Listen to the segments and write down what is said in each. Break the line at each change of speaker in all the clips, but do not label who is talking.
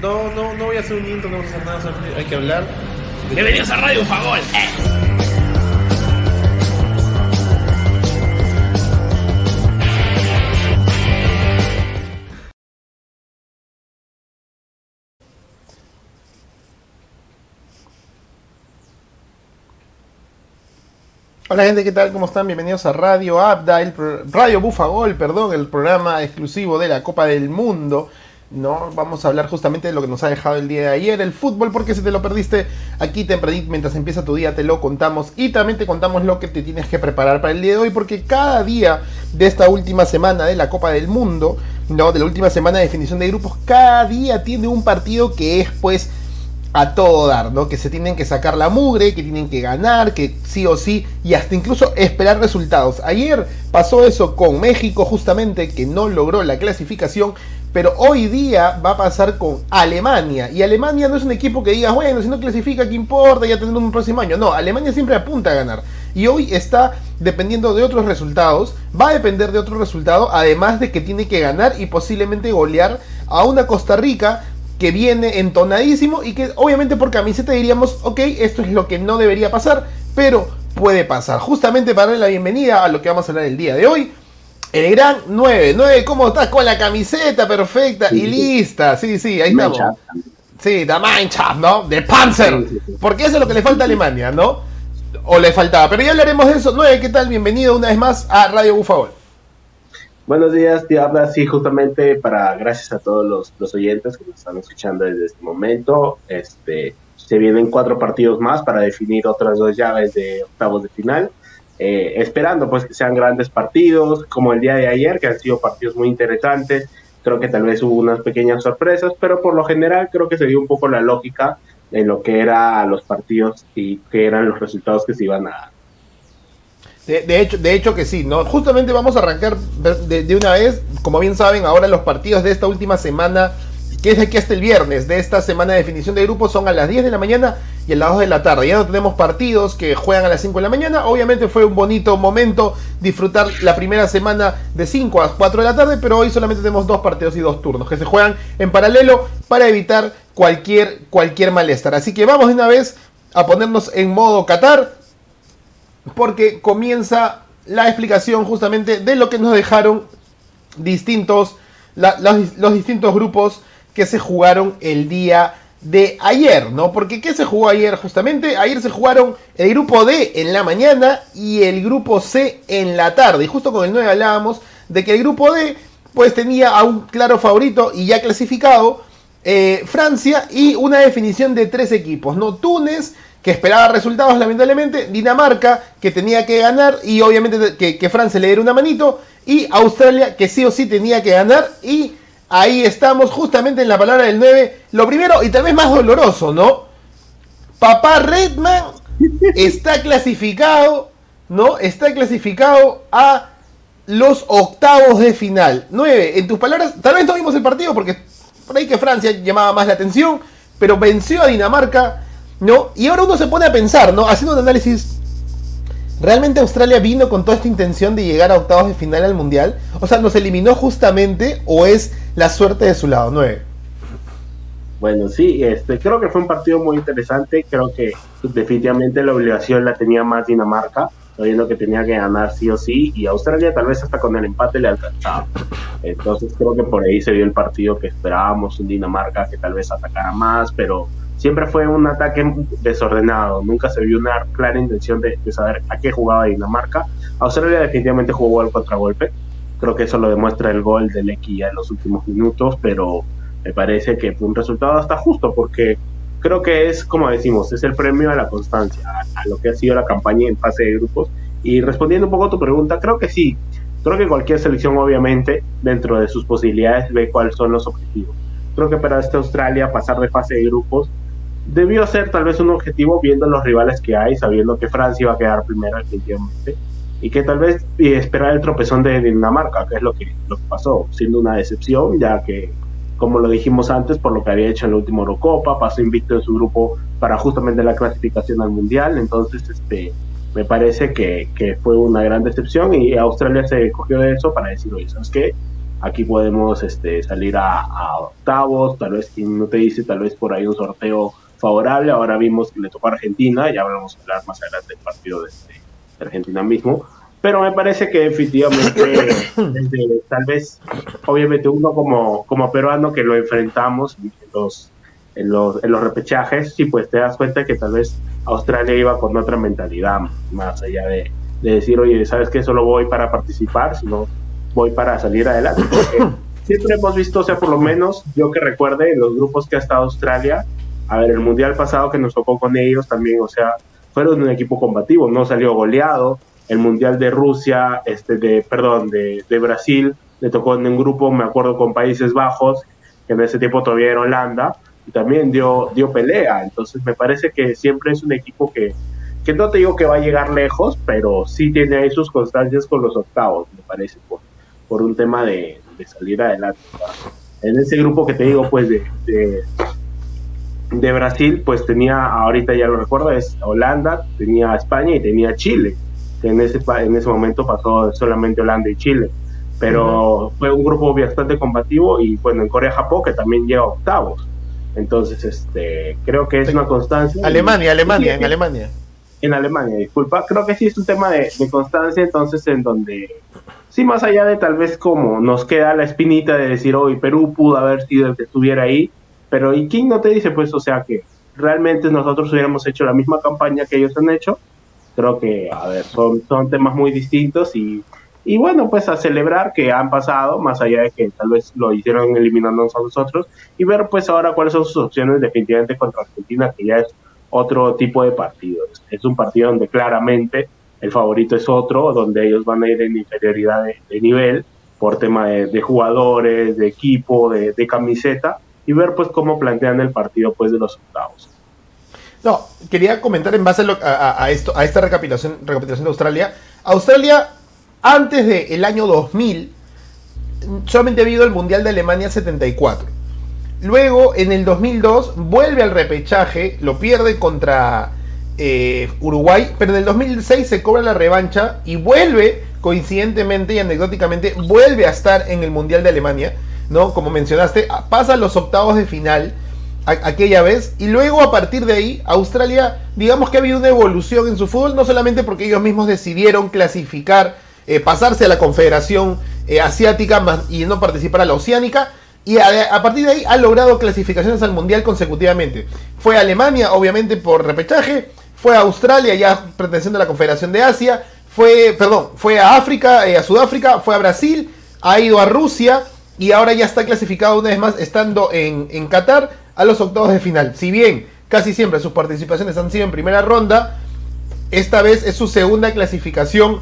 No, no, no voy a hacer un intro, no vamos a hacer nada, solamente hay que hablar.
Bienvenidos a Radio Favor.
Hola gente, ¿qué tal? ¿Cómo están? Bienvenidos a Radio Abda, el pro- Radio Bufagol, perdón, el programa exclusivo de la Copa del Mundo. No, vamos a hablar justamente de lo que nos ha dejado el día de ayer, el fútbol, porque si te lo perdiste aquí tempranito mientras empieza tu día te lo contamos y también te contamos lo que te tienes que preparar para el día de hoy, porque cada día de esta última semana de la Copa del Mundo, no, de la última semana de definición de grupos, cada día tiene un partido que es pues a todo dar, ¿no? Que se tienen que sacar la mugre, que tienen que ganar, que sí o sí, y hasta incluso esperar resultados. Ayer pasó eso con México, justamente, que no logró la clasificación, pero hoy día va a pasar con Alemania. Y Alemania no es un equipo que digas, bueno, si no clasifica, ¿qué importa? Ya tendremos un próximo año. No, Alemania siempre apunta a ganar. Y hoy está dependiendo de otros resultados, va a depender de otro resultado, además de que tiene que ganar y posiblemente golear a una Costa Rica que viene entonadísimo y que obviamente por camiseta diríamos, ok, esto es lo que no debería pasar, pero puede pasar. Justamente para darle la bienvenida a lo que vamos a hablar el día de hoy, el gran 9. 9, ¿cómo estás? Con la camiseta perfecta y lista. Sí, sí, ahí estamos. Sí, The Mannschaft, ¿no? De Panzer. Porque eso es lo que le falta a Alemania, ¿no? O le faltaba. Pero ya hablaremos de eso. 9, ¿qué tal? Bienvenido una vez más a Radio Bufagol.
Buenos días, te habla así justamente para, gracias a todos los, los oyentes que nos están escuchando desde este momento. Este, se vienen cuatro partidos más para definir otras dos llaves de octavos de final. Eh, esperando pues que sean grandes partidos, como el día de ayer, que han sido partidos muy interesantes. Creo que tal vez hubo unas pequeñas sorpresas, pero por lo general creo que se dio un poco la lógica en lo que eran los partidos y que eran los resultados que se iban a dar.
De, hecho, de hecho que sí, ¿no? Justamente vamos a arrancar de una vez, como bien saben, ahora los partidos de esta última semana, que es de aquí hasta el viernes, de esta semana de definición de grupos, son a las 10 de la mañana y a las 2 de la tarde. Ya no tenemos partidos que juegan a las 5 de la mañana. Obviamente fue un bonito momento disfrutar la primera semana de 5 a 4 de la tarde, pero hoy solamente tenemos dos partidos y dos turnos que se juegan en paralelo para evitar cualquier, cualquier malestar. Así que vamos de una vez a ponernos en modo Qatar porque comienza la explicación justamente de lo que nos dejaron distintos, los distintos grupos que se jugaron el día de ayer, ¿no? Porque ¿qué se jugó ayer justamente? Ayer se jugaron el grupo D en la mañana y el grupo C en la tarde. Y justo con el 9 hablábamos de que el grupo D pues tenía a un claro favorito y ya clasificado eh, Francia y una definición de tres equipos, ¿no? Túnez, que esperaba resultados lamentablemente, Dinamarca, que tenía que ganar y obviamente que, que Francia le diera una manito, y Australia, que sí o sí tenía que ganar, y ahí estamos justamente en la palabra del 9, lo primero y tal vez más doloroso, ¿no? Papá Redman está clasificado, ¿no? Está clasificado a los octavos de final. 9, en tus palabras, tal vez no vimos el partido porque por ahí que Francia llamaba más la atención, pero venció a Dinamarca, ¿no? Y ahora uno se pone a pensar, ¿no? Haciendo un análisis. ¿Realmente Australia vino con toda esta intención de llegar a octavos de final al mundial? O sea, ¿nos eliminó justamente o es la suerte de su lado? 9.
Bueno, sí, este, creo que fue un partido muy interesante. Creo que definitivamente la obligación la tenía más Dinamarca, sabiendo que tenía que ganar sí o sí, y Australia tal vez hasta con el empate le alcanzaba. Entonces creo que por ahí se vio el partido que esperábamos, un Dinamarca que tal vez atacara más, pero siempre fue un ataque desordenado. Nunca se vio una clara intención de, saber a qué jugaba Dinamarca. Australia definitivamente jugó al contragolpe. Creo que eso lo demuestra el gol de Lecky en los últimos minutos, pero me parece que fue un resultado hasta justo porque creo que es, como decimos, es el premio a la constancia, a, a lo que ha sido la campaña en fase de grupos. Y respondiendo un poco a tu pregunta, creo que sí, creo que cualquier selección obviamente dentro de sus posibilidades ve cuáles son los objetivos. Creo que para esta Australia pasar de fase de grupos debió ser tal vez un objetivo viendo los rivales que hay, sabiendo que Francia iba a quedar primero definitivamente y que tal vez y esperar el tropezón de Dinamarca, que es lo que, lo que pasó, siendo una decepción, ya que como lo dijimos antes, por lo que había hecho en la última Eurocopa, pasó invicto en su grupo para justamente la clasificación al Mundial, entonces este me parece que, que fue una gran decepción y Australia se cogió de eso para decir, oye, ¿sabes qué? aquí podemos este, salir a, octavos, tal vez quien no te dice, tal vez por ahí un sorteo favorable, ahora vimos que le tocó a Argentina, ya vamos a hablar más adelante del partido de, de Argentina mismo, pero me parece que efectivamente, tal vez, obviamente uno como, como peruano que lo enfrentamos en los, en los, en los repechajes, sí, pues te das cuenta que tal vez Australia iba con otra mentalidad, más allá de, de decir, oye, ¿sabes qué? Solo voy para participar, sino voy para salir adelante. Porque siempre hemos visto, o sea, por lo menos yo que recuerde, en los grupos que ha estado Australia, a ver, el mundial pasado que nos tocó con ellos también, o sea, fueron un equipo combativo, no salió goleado. El mundial de Rusia, este, de, perdón, de, de Brasil, le tocó en un grupo, me acuerdo, con Países Bajos, que en ese tiempo todavía era Holanda, y también dio, dio pelea. Entonces me parece que siempre es un equipo que, que no te digo que va a llegar lejos, pero sí tiene ahí sus constancias con los octavos, me parece, por, por un tema de, salir adelante. En ese grupo que te digo, pues, de, de, Brasil, pues tenía, ahorita ya lo recuerdo, es Holanda, tenía España y tenía Chile, que en ese, en ese momento pasó solamente Holanda y Chile. Pero fue un grupo bastante combativo y bueno, en Corea-Japón que también llega a octavos. Entonces, este, creo que es una constancia.
Alemania, Alemania, en Alemania.
En Alemania, disculpa. Creo que sí es un tema de, constancia, entonces, en donde, sí, más allá de tal vez como nos queda la espinita de decir, hoy Perú pudo haber sido el que estuviera ahí, pero ¿y quién no te dice, pues, o sea, que realmente nosotros hubiéramos hecho la misma campaña que ellos han hecho? Creo que, a ver, son, son temas muy distintos y y bueno, pues a celebrar que han pasado, más allá de que tal vez lo hicieron eliminándonos a nosotros, y ver pues ahora cuáles son sus opciones definitivamente contra Argentina, que ya es otro tipo de partido. Es un partido donde claramente el favorito es otro, donde ellos van a ir en inferioridad de, nivel por tema de, jugadores, de equipo, de, camiseta, y ver pues cómo plantean el partido pues de los octavos.
No, quería comentar en base a, esto, a esta recapitulación, recapitulación de Australia. Australia antes del año 2000, solamente ha habido el Mundial de Alemania 74. Luego, en el 2002, vuelve al repechaje, lo pierde contra eh, Uruguay, pero en el 2006 se cobra la revancha y vuelve, coincidentemente y anecdóticamente, vuelve a estar en el Mundial de Alemania, ¿no? Como mencionaste, pasa los octavos de final aquella vez y luego a partir de ahí Australia digamos que ha habido una evolución en su fútbol no solamente porque ellos mismos decidieron clasificar eh, pasarse a la Confederación eh, Asiática y no participar a la Oceánica. Y a, partir de ahí ha logrado clasificaciones al Mundial consecutivamente. Fue a Alemania, obviamente, por repechaje. Fue a Australia, ya perteneciendo a la Confederación de Asia. Fue, perdón, fue a África, eh, a Sudáfrica. Fue a Brasil. Ha ido a Rusia. Y ahora ya está clasificado una vez más, estando en, en Qatar, a los octavos de final. Si bien casi siempre sus participaciones han sido en primera ronda, esta vez es su segunda clasificación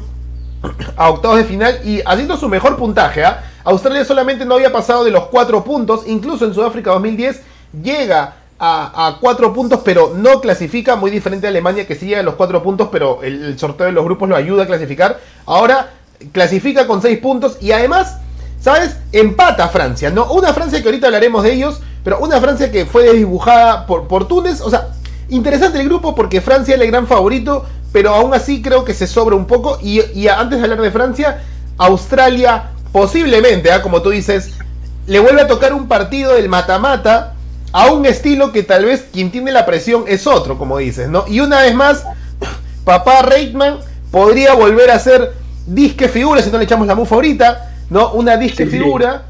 a octavos de final y haciendo su mejor puntaje. ¿ah? Australia solamente no había pasado de los 4 puntos, incluso en Sudáfrica 2010 llega a, 4 puntos, pero no clasifica, muy diferente a Alemania que sí llega a los 4 puntos, pero el, sorteo de los grupos lo ayuda a clasificar. Ahora clasifica con 6 puntos y además, ¿sabes? Empata Francia, ¿no? Una Francia que ahorita hablaremos de ellos, pero una Francia que fue desdibujada por, por Túnez, o sea, interesante el grupo porque Francia es el gran favorito, pero aún así creo que se sobra un poco. Y, antes de hablar de Francia, Australia posiblemente, ¿ah? como tú dices, le vuelve a tocar un partido del mata-mata a un estilo que tal vez quien tiene la presión es otro, como dices, ¿no? Y una vez más, papá Reitman podría volver a ser disque figura, si no le echamos la mufa ahorita, ¿no? Una disque figura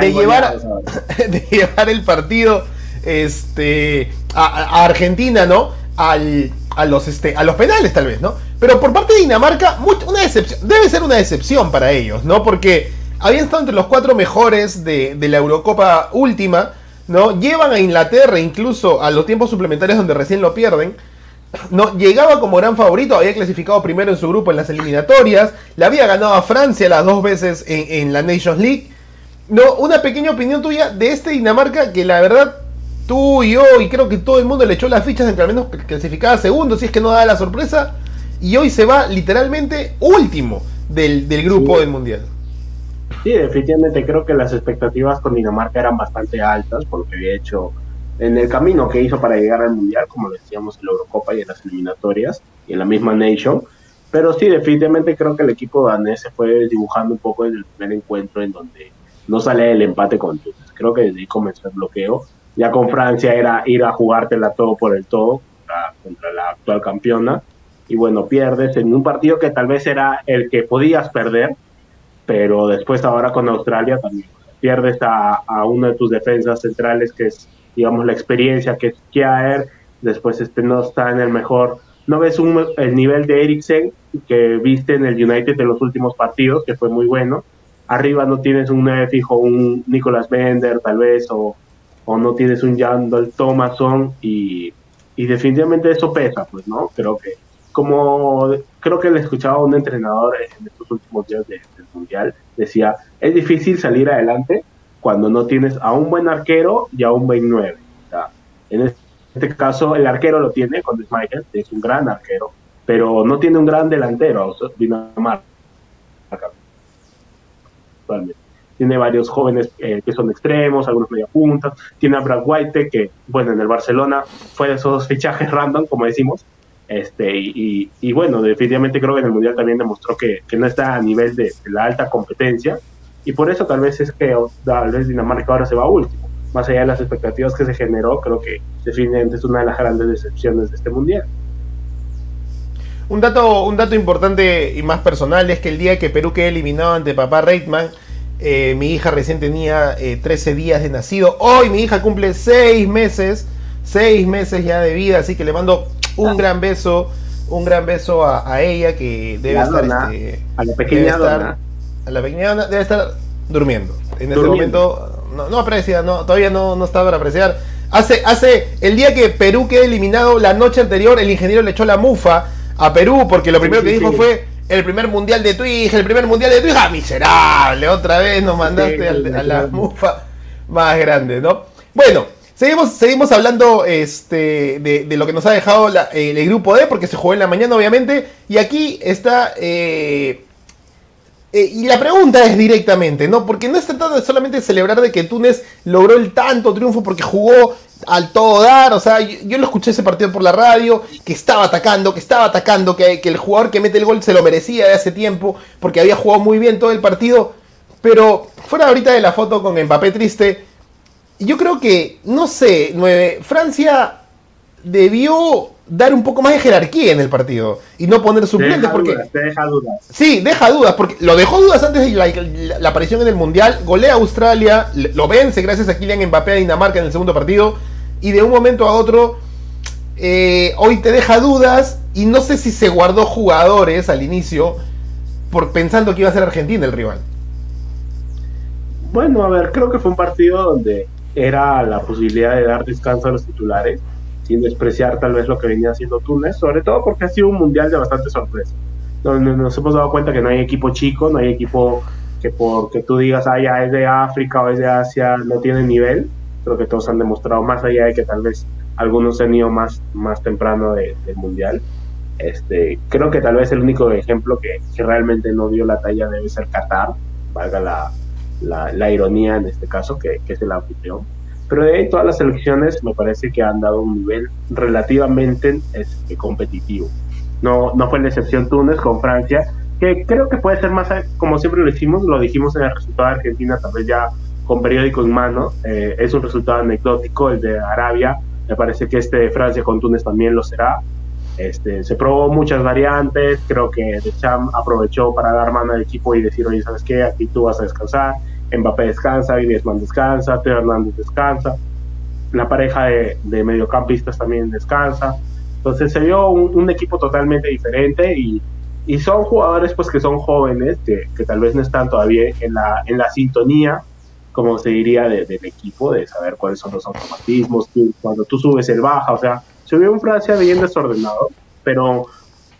de llevar, de llevar el partido este, a Argentina, ¿no? Al, a los, este, a los penales tal vez, ¿no? Pero por parte de Dinamarca, una decepción, debe ser una decepción para ellos, ¿no? Porque habían estado entre los cuatro mejores de, la Eurocopa última, ¿no? Llevan a Inglaterra incluso a los tiempos suplementarios donde recién lo pierden. No, llegaba como gran favorito, había clasificado primero en su grupo en las eliminatorias, le había ganado a Francia las dos veces en, en la Nations League. No, una pequeña opinión tuya de este Dinamarca que la verdad tú y yo, y creo que todo el mundo le echó las fichas en que al menos clasificaba segundo, si es que no da la sorpresa, y hoy se va literalmente último del, grupo del Mundial.
Sí, definitivamente creo que las expectativas con Dinamarca eran bastante altas por lo que había hecho en el camino que hizo para llegar al Mundial, como decíamos en la Eurocopa y en las eliminatorias y en la misma Nation. Pero sí, definitivamente creo que el equipo danés se fue dibujando un poco en el primer encuentro en donde no sale el empate con Túnez. Creo que desde ahí comenzó el bloqueo. Ya con Francia era ir a jugártela todo por el todo contra, la actual campeona. Y bueno, pierdes en un partido que tal vez era el que podías perder, pero después ahora con Australia también pierdes a, a una de tus defensas centrales que es, digamos, la experiencia que es Kiaer, después este no está en el mejor no ves un, el nivel de Eriksen que viste en el United de los últimos partidos, que fue muy bueno. Arriba no tienes un 9 fijo, un Nicolas Bender tal vez, o, o no tienes un Jandal Thomason, y, y, definitivamente eso pesa, pues, ¿no? Creo que, como creo que le escuchaba a un entrenador en estos últimos días del Mundial, decía, es difícil salir adelante cuando no tienes a un buen arquero y a un buen 9. O sea, en este caso, el arquero lo tiene con Michael, es un gran arquero, pero no tiene un gran delantero, Dinamarca. Tiene varios jóvenes eh, que son extremos, algunos media punta. Tiene a Brad White, que, bueno, en el Barcelona fue de esos fichajes random, como decimos. Este, y, bueno, definitivamente creo que en el Mundial también demostró que, no está a nivel de, la alta competencia. Y por eso tal vez es que tal vez Dinamarca ahora se va último más allá de las expectativas que se generó, creo que definitivamente es una de las grandes decepciones de este mundial.
Un dato, un dato importante y más personal es que el día que Perú quedó eliminado ante papá Reitman, eh, mi hija recién tenía 13 eh, días de nacido. Hoy mi hija cumple 6 meses, 6 meses ya de vida, así que le mando un ah. gran beso, un gran beso a, ella que debe estar... Este,
a la pequeña dona.
La pequeña debe estar durmiendo. En este momento no, no aprecia, no, todavía no, no está para apreciar. Hace, hace el día que Perú quedó eliminado, la noche anterior, el ingeniero le echó la mufa a Perú, porque lo primero que dijo fue el primer mundial de tu hija, el primer mundial de tu hija, miserable, otra vez nos mandaste a, la mufa más grande, ¿no? Bueno, seguimos, seguimos hablando este, de, lo que nos ha dejado el grupo D, porque se jugó en la mañana, obviamente, y aquí está eh, eh, y la pregunta es directamente, ¿no? Porque no es tratado de solamente celebrar de que Túnez logró el tanto triunfo porque jugó al todo dar, o sea, yo, lo escuché ese partido por la radio, que estaba atacando, que estaba atacando, que, el jugador que mete el gol se lo merecía de hace tiempo, porque había jugado muy bien todo el partido, pero fuera ahorita de la foto con Mbappé triste, yo creo que, no sé, 9, Francia debió dar un poco más de jerarquía en el partido y no poner suplentes porque
deja dudas.
Sí, deja dudas porque lo dejó dudas antes de la, aparición en el mundial, golea a Australia, lo vence gracias a Kylian Mbappé a Dinamarca en el segundo partido y de un momento a otro eh, hoy te deja dudas y no sé si se guardó jugadores al inicio por pensando que iba a ser Argentina el rival.
Bueno, a ver, creo que fue un partido donde era la posibilidad de dar descanso a los titulares sin despreciar tal vez lo que venía haciendo Túnez, sobre todo porque ha sido un mundial de bastante sorpresa. Donde nos hemos dado cuenta que no hay equipo chico, no hay equipo que porque tú digas, ah, ya es de África o es de Asia, no tiene nivel. Creo que todos han demostrado, más allá de que tal vez algunos han ido más, más temprano del mundial. Este, creo que tal vez el único ejemplo que, que realmente no dio la talla debe ser Qatar, valga la, la, la ironía en este caso, que, que es el anfitrión pero de ahí todas las selecciones me parece que han dado un nivel relativamente este, competitivo. No, no fue la excepción Túnez con Francia, que creo que puede ser más, como siempre lo hicimos, lo dijimos en el resultado de Argentina, tal vez ya con periódico en mano, eh, es un resultado anecdótico, el de Arabia, me parece que este de Francia con Túnez también lo será. Este, se probó muchas variantes, creo que Deschamps aprovechó para dar mano al equipo y decir, oye, ¿sabes qué? Aquí tú vas a descansar, Mbappé descansa, Griezmann descansa, Teo Hernández descansa, la pareja de, mediocampistas también descansa. Entonces se vio un, equipo totalmente diferente y, son jugadores pues que son jóvenes, que, tal vez no están todavía en la, en la sintonía, como se diría, del equipo, de saber cuáles son los automatismos, cuando tú subes el baja, o sea, se vio un Francia bien desordenado, pero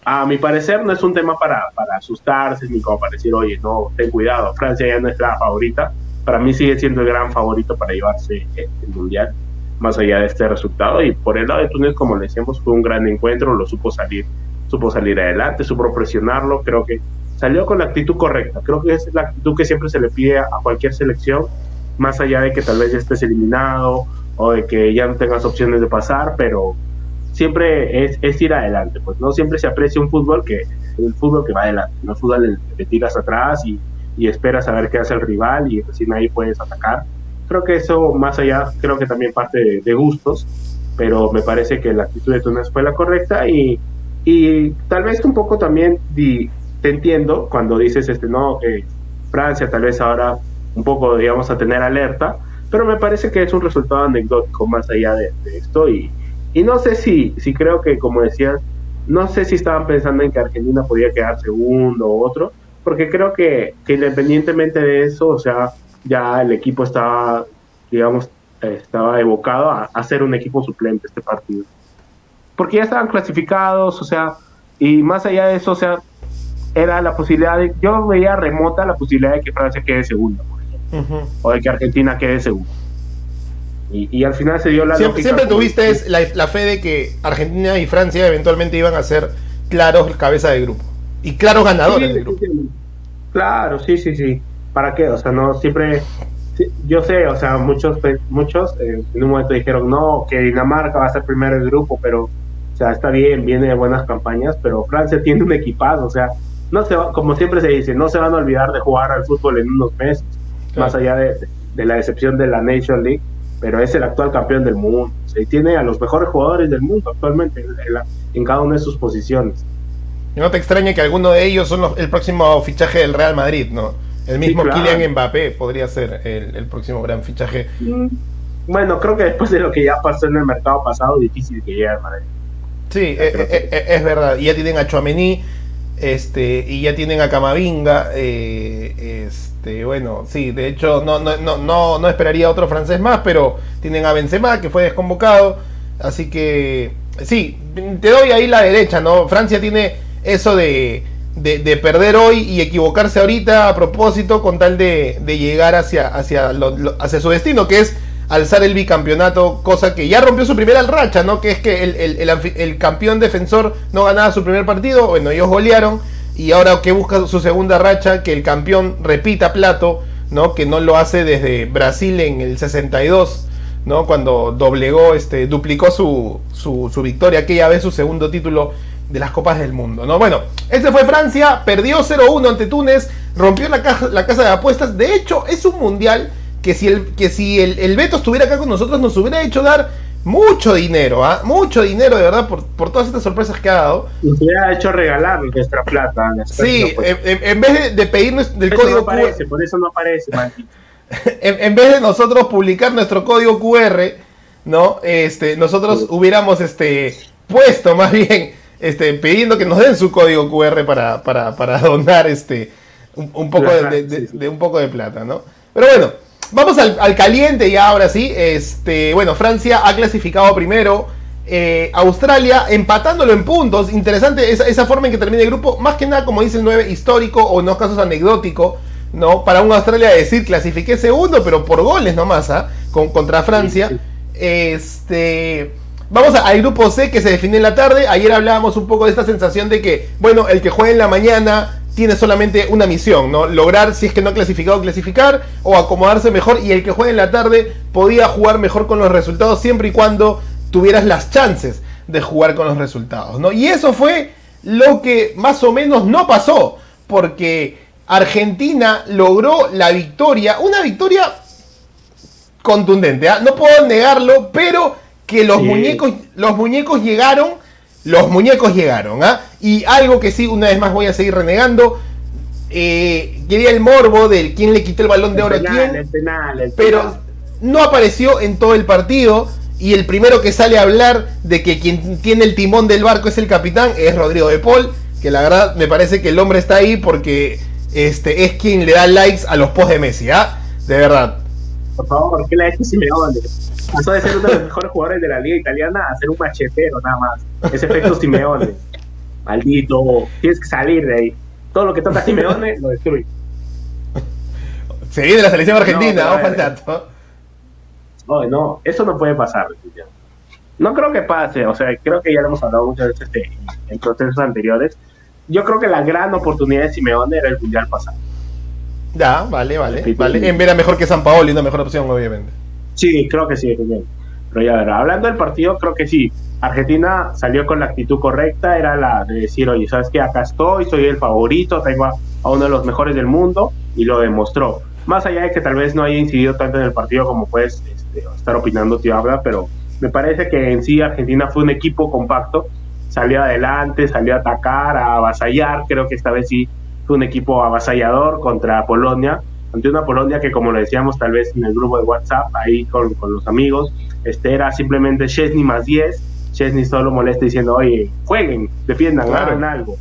a mi parecer no es un tema para, para asustarse ni como para decir, oye, no, ten cuidado, Francia ya no es la favorita. Para mí sigue siendo el gran favorito para llevarse el Mundial, más allá de este resultado. Y por el lado de Túnez, como le decíamos, fue un gran encuentro, lo supo salir, supo salir adelante, supo presionarlo, creo que salió con la actitud correcta. Creo que es la actitud que siempre se le pide a cualquier selección, más allá de que tal vez ya estés eliminado o de que ya no tengas opciones de pasar, pero siempre es, es, ir adelante, pues no siempre se aprecia un fútbol que el fútbol que va adelante, no el fútbol te tiras atrás y, y esperas a ver qué hace el rival y recién ahí puedes atacar. Creo que eso, más allá, creo que también parte de, gustos, pero me parece que la actitud de Túnez fue la correcta y, y tal vez un poco también te entiendo cuando dices, este, no, que Francia tal vez ahora un poco, digamos, a tener alerta, pero me parece que es un resultado anecdótico más allá de, de esto y, y no sé si, si creo que, como decías, no sé si estaban pensando en que Argentina podía quedar segundo o otro, porque creo que, que independientemente de eso, o sea, ya el equipo estaba, digamos, estaba evocado a, a ser un equipo suplente este partido. Porque ya estaban clasificados, o sea, y más allá de eso, o sea, era la posibilidad de, yo veía remota la posibilidad de que Francia quede segunda, por ejemplo, o de que Argentina quede segunda. Y, al final se dio la
Siempre, siempre tuviste la, fe de que Argentina y Francia eventualmente iban a ser claros cabeza de grupo. Y claros ganadores de grupo.
claro, sí, sí, sí. ¿Para qué? O sea, no siempre... yo sé, o sea, muchos, muchos eh, en un momento dijeron, no, que Dinamarca va a ser primero el grupo, pero, o sea, está bien, viene de buenas campañas, pero Francia tiene un equipazo, o sea, no se como siempre se dice, no se van a olvidar de jugar al fútbol en unos meses, más allá de, de la decepción de la Nation League pero es el actual campeón del mundo. y tiene a los mejores jugadores del mundo actualmente en, cada una de sus posiciones.
no te extraña que alguno de ellos son el próximo fichaje del Real Madrid, ¿no? El mismo Kylian Mbappé podría ser el, próximo gran fichaje. Mm,
bueno, creo que después de lo que ya pasó en el mercado pasado, difícil que llegue al Madrid.
Sí, eh, eh, eh, es, verdad. Y ya tienen a Chouameni, este, y ya tienen a Camavinga, eh, este, bueno, sí, de hecho no, no, no, no, esperaría otro francés más, pero tienen a Benzema que fue desconvocado, así que sí, te doy ahí la derecha, ¿no? Francia tiene eso de, de, perder hoy y equivocarse ahorita a propósito con tal de, de llegar hacia, hacia, hacia su destino, que es alzar el bicampeonato, cosa que ya rompió su primera racha, ¿no? Que es que el, campeón defensor no ganaba su primer partido, bueno, ellos golearon, y ahora que busca su segunda racha, que el campeón repita plato, ¿no? Que no lo hace desde Brasil en el 62, ¿no? Cuando doblegó, este, duplicó su, su, victoria, aquella vez su segundo título de las Copas del Mundo, ¿no? Bueno, este fue Francia, perdió 0-1 ante Túnez, rompió la, la casa de apuestas, de hecho es un mundial que si el, que si el, el Beto estuviera acá con nosotros nos hubiera hecho dar mucho dinero, ¿ah? Mucho dinero de verdad por, por, todas estas sorpresas que ha dado.
Nos hubiera hecho regalar nuestra plata.
Sí, en, vez de, pedirnos del código
no aparece, por eso no aparece,
en, en, vez de nosotros publicar nuestro código QR, ¿no? Este, nosotros hubiéramos este puesto más bien este pidiendo que nos den su código QR para, para, para donar este un, poco de, un poco de plata, ¿no? Pero bueno, Vamos al, caliente y ahora sí. Este, bueno, Francia ha clasificado primero. Eh, Australia empatándolo en puntos. Interesante esa, forma en que termina el grupo. Más que nada, como dice el 9, histórico o en casos anecdótico. ¿no? Para un Australia decir clasifiqué segundo, pero por goles nomás, ¿ah? Con, contra Francia. Este. Vamos al grupo C que se define en la tarde. Ayer hablábamos un poco de esta sensación de que, bueno, el que juegue en la mañana tiene solamente una misión, ¿no? Lograr, si es que no ha clasificado, clasificar o acomodarse mejor y el que juegue en la tarde podía jugar mejor con los resultados siempre y cuando tuvieras las chances de jugar con los resultados, ¿no? Y eso fue lo que más o menos no pasó, porque Argentina logró la victoria, una victoria contundente, ¿ah? no puedo negarlo, pero que los muñecos los muñecos llegaron los muñecos llegaron, ¿ah? Y algo que sí, una vez más voy a seguir renegando. Eh, quería el morbo del quién le quitó el balón de oro a quién. pero no apareció en todo el partido. Y el primero que sale a hablar de que quien tiene el timón del barco es el capitán es Rodrigo de Paul. Que la verdad me parece que el hombre está ahí porque este, es quien le da likes a los posts de Messi, ¿ah? De verdad.
Por favor, ¿qué le ha Simeone? Pasó de ser uno de los mejores jugadores de la liga italiana a ser un machetero nada más. Ese efecto Simeone. Maldito, tienes que salir de ahí. Todo lo que toca Simeone lo destruye.
Se viene la selección argentina, vamos al
tanto. No, no, eso no puede pasar. No creo que pase, o sea, creo que ya lo hemos hablado muchas veces en procesos anteriores. Yo creo que la gran oportunidad de Simeone era el mundial pasado.
Ya, vale, vale. vale. En ver mejor que San Paolo y una mejor opción, obviamente.
Sí, creo que sí, Pero ya, hablando del partido, creo que sí. Argentina salió con la actitud correcta, era la de decir, oye, ¿sabes qué? Acá estoy, soy el favorito, tengo a, uno de los mejores del mundo y lo demostró. Más allá de que tal vez no haya incidido tanto en el partido como puedes este, estar opinando, tío Habla, pero me parece que en sí Argentina fue un equipo compacto, salió adelante, salió a atacar, a avasallar, creo que esta vez sí fue un equipo avasallador contra Polonia, ante una Polonia que como lo decíamos tal vez en el grupo de WhatsApp, ahí con, con los amigos, este era simplemente Chesney más 10, Chesney solo molesta diciendo, oye, jueguen, defiendan, hagan algo.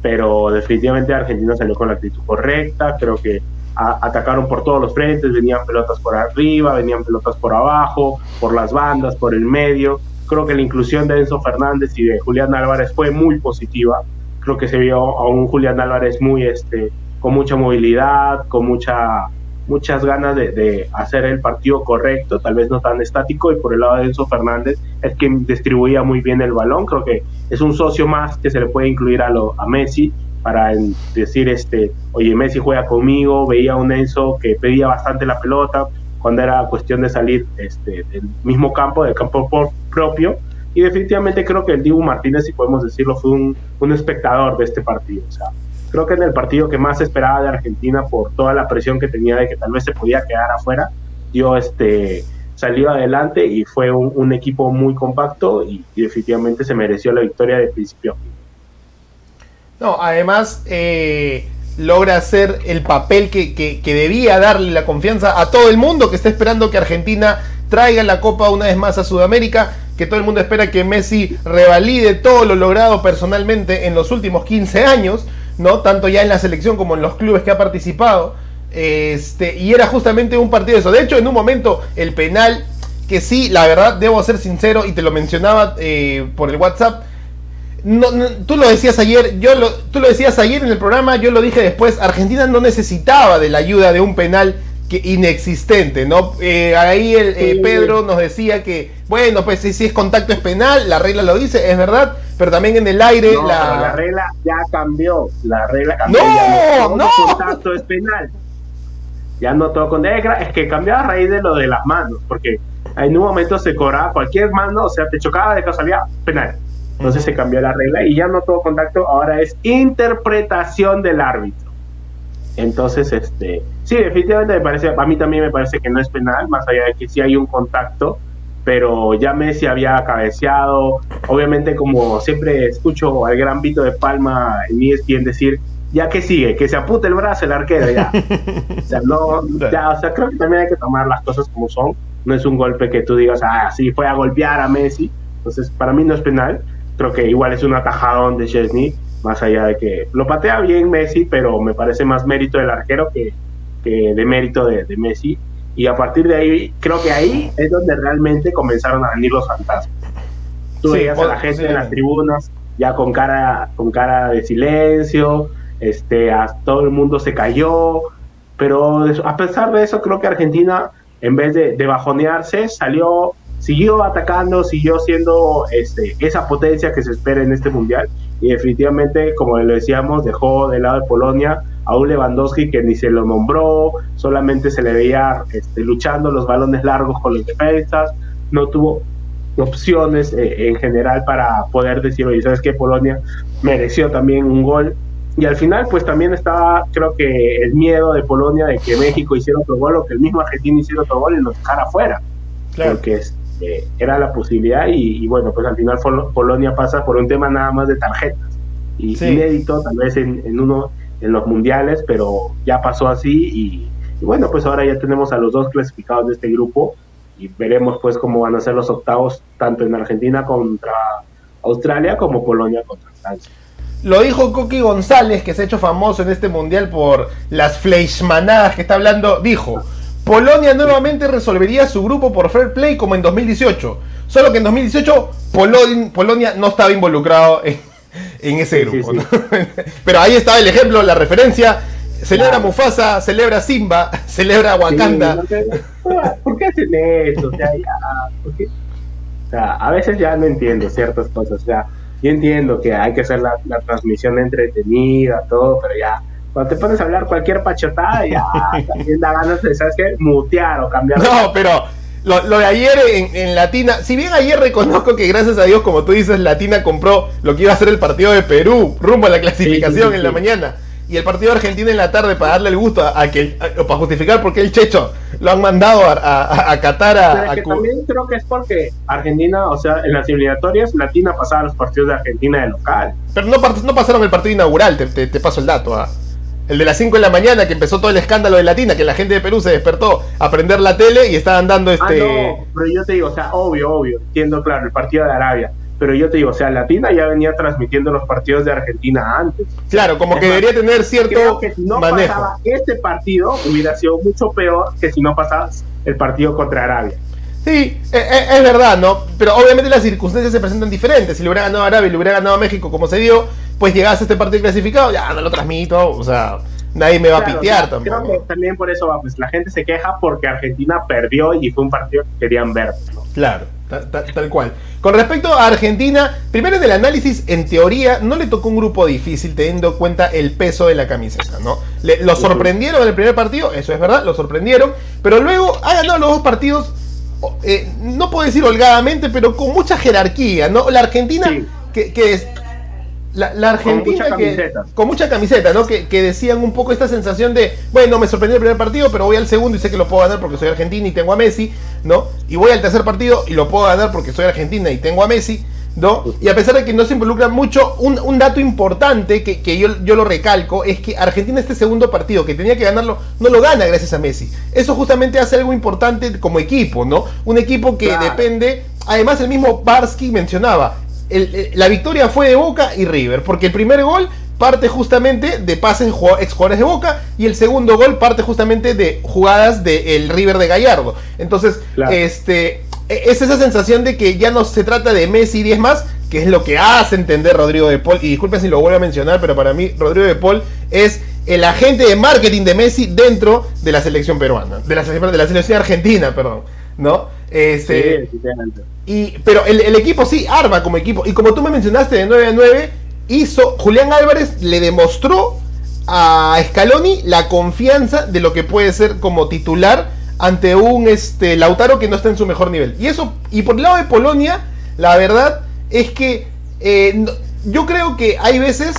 Pero definitivamente Argentina salió con la actitud correcta, creo que atacaron por todos los frentes, venían pelotas por arriba, venían pelotas por abajo, por las bandas, por el medio. Creo que la inclusión de Enzo Fernández y de Julián Álvarez fue muy positiva. Creo que se vio a un Julián Álvarez muy, este, con mucha movilidad, con mucha muchas ganas de, hacer el partido correcto, tal vez no tan estático, y por el lado de Enzo Fernández es que distribuía muy bien el balón, creo que es un socio más que se le puede incluir a, lo, a Messi para decir, este, oye, Messi juega conmigo, veía a un Enzo que pedía bastante la pelota cuando era cuestión de salir este, del mismo campo, del campo propio, y definitivamente creo que el Dibu Martínez, si podemos decirlo, fue un, un espectador de este partido, creo que en el partido que más esperaba de Argentina por toda la presión que tenía de que tal vez se podía quedar afuera, dio este salió adelante y fue un, equipo muy compacto y, definitivamente se mereció la victoria de principio.
No, además eh, logra hacer el papel que, que, debía darle la confianza a todo el mundo que está esperando que Argentina traiga la Copa una vez más a Sudamérica, que todo el mundo espera que Messi revalide todo lo logrado personalmente en los últimos 15 años ¿no? Tanto ya en la selección como en los clubes que ha participado. Este, y era justamente un partido de eso. De hecho, en un momento, el penal, que sí, la verdad, debo ser sincero, y te lo mencionaba eh, por el WhatsApp. No, tú lo decías ayer, yo tú lo decías ayer en el programa, yo lo dije después, Argentina no necesitaba de la ayuda de un penal que inexistente, ¿no? Eh, ahí el, eh, Pedro nos decía que, bueno, pues si, si, es contacto es penal, la regla lo dice, es verdad, pero también en el aire
la... la regla ya cambió, la regla cambió.
No, no,
contacto es penal. Ya no todo con negra, es que cambió a raíz de lo de las manos, porque en un momento se cobraba cualquier mano, o sea, te chocaba de casualidad, penal. Entonces se cambió la regla y ya no todo contacto, ahora es interpretación del árbitro. Entonces, este, sí, definitivamente me parece, a mí también me parece que no es penal, más allá de que sí hay un contacto, pero ya Messi había cabeceado. Obviamente, como siempre escucho al gran Vito de Palma en ESPN decir, ya que sigue, que se apute el brazo el arquero, ya. o sea, no, ya, o sea, creo que también hay que tomar las cosas como son. No es un golpe que tú digas, ah, sí, fue a golpear a Messi. Entonces, para mí no es penal. Creo que igual es un atajadón de Chesney, más allá de que lo patea bien Messi, pero me parece más mérito del arquero que, que de mérito de, de Messi y a partir de ahí, creo que ahí es donde realmente comenzaron a venir los fantasmas. Tú veías a la gente en las tribunas ya con cara, con cara de silencio, este, a, todo el mundo se cayó, pero a pesar de eso creo que Argentina, en vez de, de bajonearse, salió, siguió atacando, siguió siendo este, esa potencia que se espera en este mundial y definitivamente, como le decíamos, dejó de lado de Polonia a un Lewandowski que ni se lo nombró, solamente se le veía este, luchando los balones largos con los defensas, no tuvo opciones eh, en general para poder decir, oye, ¿sabes qué? Polonia mereció también un gol. Y al final, pues también estaba, creo que el miedo de Polonia de que México hiciera otro gol o que el mismo Argentina hiciera otro gol y nos dejara afuera. Claro. Porque este, era la posibilidad y, bueno, pues al final Polonia pasa por un tema nada más de tarjetas. Y inédito, tal vez en, en uno en los mundiales, pero ya pasó así y, bueno, pues ahora ya tenemos a los dos clasificados de este grupo y veremos pues cómo van a ser los octavos tanto en Argentina contra Australia como Polonia contra Francia.
Lo dijo Coqui González, que se ha hecho famoso en este mundial por las fleischmanadas que está hablando. Dijo: Polonia nuevamente resolvería su grupo por fair play como en 2018. Solo que en 2018 Polonia no estaba involucrado en, en ese grupo. Pero ahí estaba el ejemplo, la referencia. Celebra Mufasa, celebra Simba, celebra Wakanda.
¿Por qué hacen eso? O sea, a veces ya no entiendo ciertas cosas. O sea, yo entiendo que hay que hacer la, transmisión entretenida, todo, pero ya cuando te pones a hablar cualquier pachotada, ya también da ganas de, ¿sabes qué? Mutear o cambiar.
No, pero lo, de ayer en, Latina, si bien ayer reconozco que gracias a Dios, como tú dices, Latina compró lo que iba a ser el partido de Perú, rumbo a la clasificación en la mañana, y el partido de Argentina en la tarde para darle el gusto a, que, para justificar por qué el Checho lo han mandado a, a, Qatar a,
también creo que es porque Argentina, o sea, en las eliminatorias, Latina pasaba los partidos de Argentina de local.
Pero no, no pasaron el partido inaugural, te, te, paso el dato. ¿ah? El de las 5 de la mañana, que empezó todo el escándalo de Latina, que la gente de Perú se despertó a prender la tele y estaban dando este.
Ah, no, pero yo te digo, o sea, obvio, obvio, entiendo, claro, el partido de Arabia. Pero yo te digo, o sea, Latina ya venía transmitiendo los partidos de Argentina antes.
Claro, como que debería tener cierto
que si no pasaba este partido, hubiera sido mucho peor que si no pasaba el partido contra Arabia.
Sí, e, e, es, verdad, ¿no? Pero obviamente las circunstancias se presentan diferentes. Si le hubiera ganado a Arabia y le hubiera ganado a México como se dio, pues llegás a este partido clasificado, ya no lo transmito, o sea, nadie me va a pitear también.
Creo que también por eso va, pues la gente se queja porque Argentina perdió y fue un partido que querían ver.
Claro, tal, cual. Con respecto a Argentina, primero en el análisis, en teoría, no le tocó un grupo difícil teniendo en cuenta el peso de la camiseta, ¿no? lo sorprendieron en el primer partido, eso es verdad, lo sorprendieron, pero luego ha ganado los dos partidos, eh, no puedo decir holgadamente, pero con mucha jerarquía, ¿no? La Argentina, que, que la, Argentina con mucha, que, con mucha camiseta, ¿no? Que, decían un poco esta sensación de, bueno, me sorprendió el primer partido, pero voy al segundo y sé que lo puedo ganar porque soy argentina y tengo a Messi, ¿no? Y voy al tercer partido y lo puedo ganar porque soy argentina y tengo a Messi, ¿no? Y a pesar de que no se involucra mucho, un, dato importante que, yo, yo, lo recalco es que Argentina este segundo partido que tenía que ganarlo, no lo gana gracias a Messi. Eso justamente hace algo importante como equipo, ¿no? Un equipo que depende, además el mismo Barsky mencionaba, eh, la victoria fue de Boca y River, porque el primer gol parte justamente de pases de ex jugadores de Boca y el segundo gol parte justamente de jugadas del River de Gallardo. Entonces, este e, es esa sensación de que ya no se trata de Messi y 10 más, que es lo que hace entender Rodrigo de Paul. Y disculpen si lo vuelvo a mencionar, pero para mí Rodrigo de Paul es el agente de marketing de Messi dentro de la selección peruana, de la, de la selección argentina, perdón, ¿no? Este, y, pero el, equipo sí arma como equipo. Y como tú me mencionaste de 9 a 9, hizo. Julián Álvarez le demostró a Scaloni la confianza de lo que puede ser como titular ante un este, Lautaro que no está en su mejor nivel. Y eso, y por el lado de Polonia, la verdad es que eh, yo creo que hay veces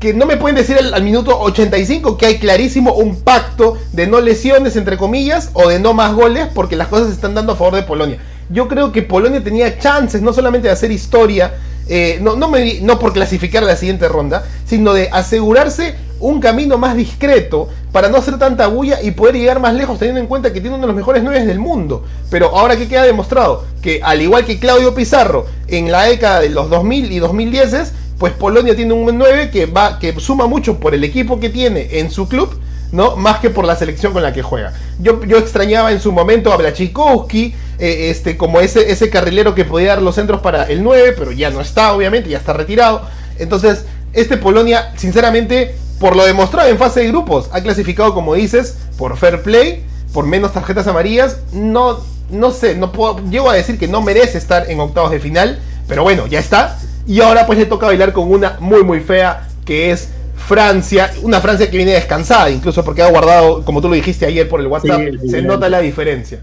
que no me pueden decir al, al, minuto 85 que hay clarísimo un pacto de no lesiones, entre comillas, o de no más goles, porque las cosas se están dando a favor de Polonia. Yo creo que Polonia tenía chances no solamente de hacer historia, eh, no, no, me, no por clasificar a la siguiente ronda, sino de asegurarse un camino más discreto para no hacer tanta bulla y poder llegar más lejos teniendo en cuenta que tiene uno de los mejores nueve del mundo. Pero ahora que queda demostrado que al igual que Claudio Pizarro en la década de los 2000 y 2010, pues Polonia tiene un 9 que va que suma mucho por el equipo que tiene en su club, ¿no? Más que por la selección con la que juega. Yo, yo extrañaba en su momento a Blachikowski, eh, este, como ese, ese carrilero que podía dar los centros para el 9, pero ya no está, obviamente, ya está retirado. Entonces, este Polonia, sinceramente, por lo demostrado en fase de grupos, ha clasificado, como dices, por fair play, por menos tarjetas amarillas. No, no sé, no puedo, llego a decir que no merece estar en octavos de final, pero bueno, ya está. Y ahora pues le toca bailar con una muy muy fea que es Francia, una Francia que viene descansada, incluso porque ha guardado, como tú lo dijiste ayer por el WhatsApp, se nota la diferencia.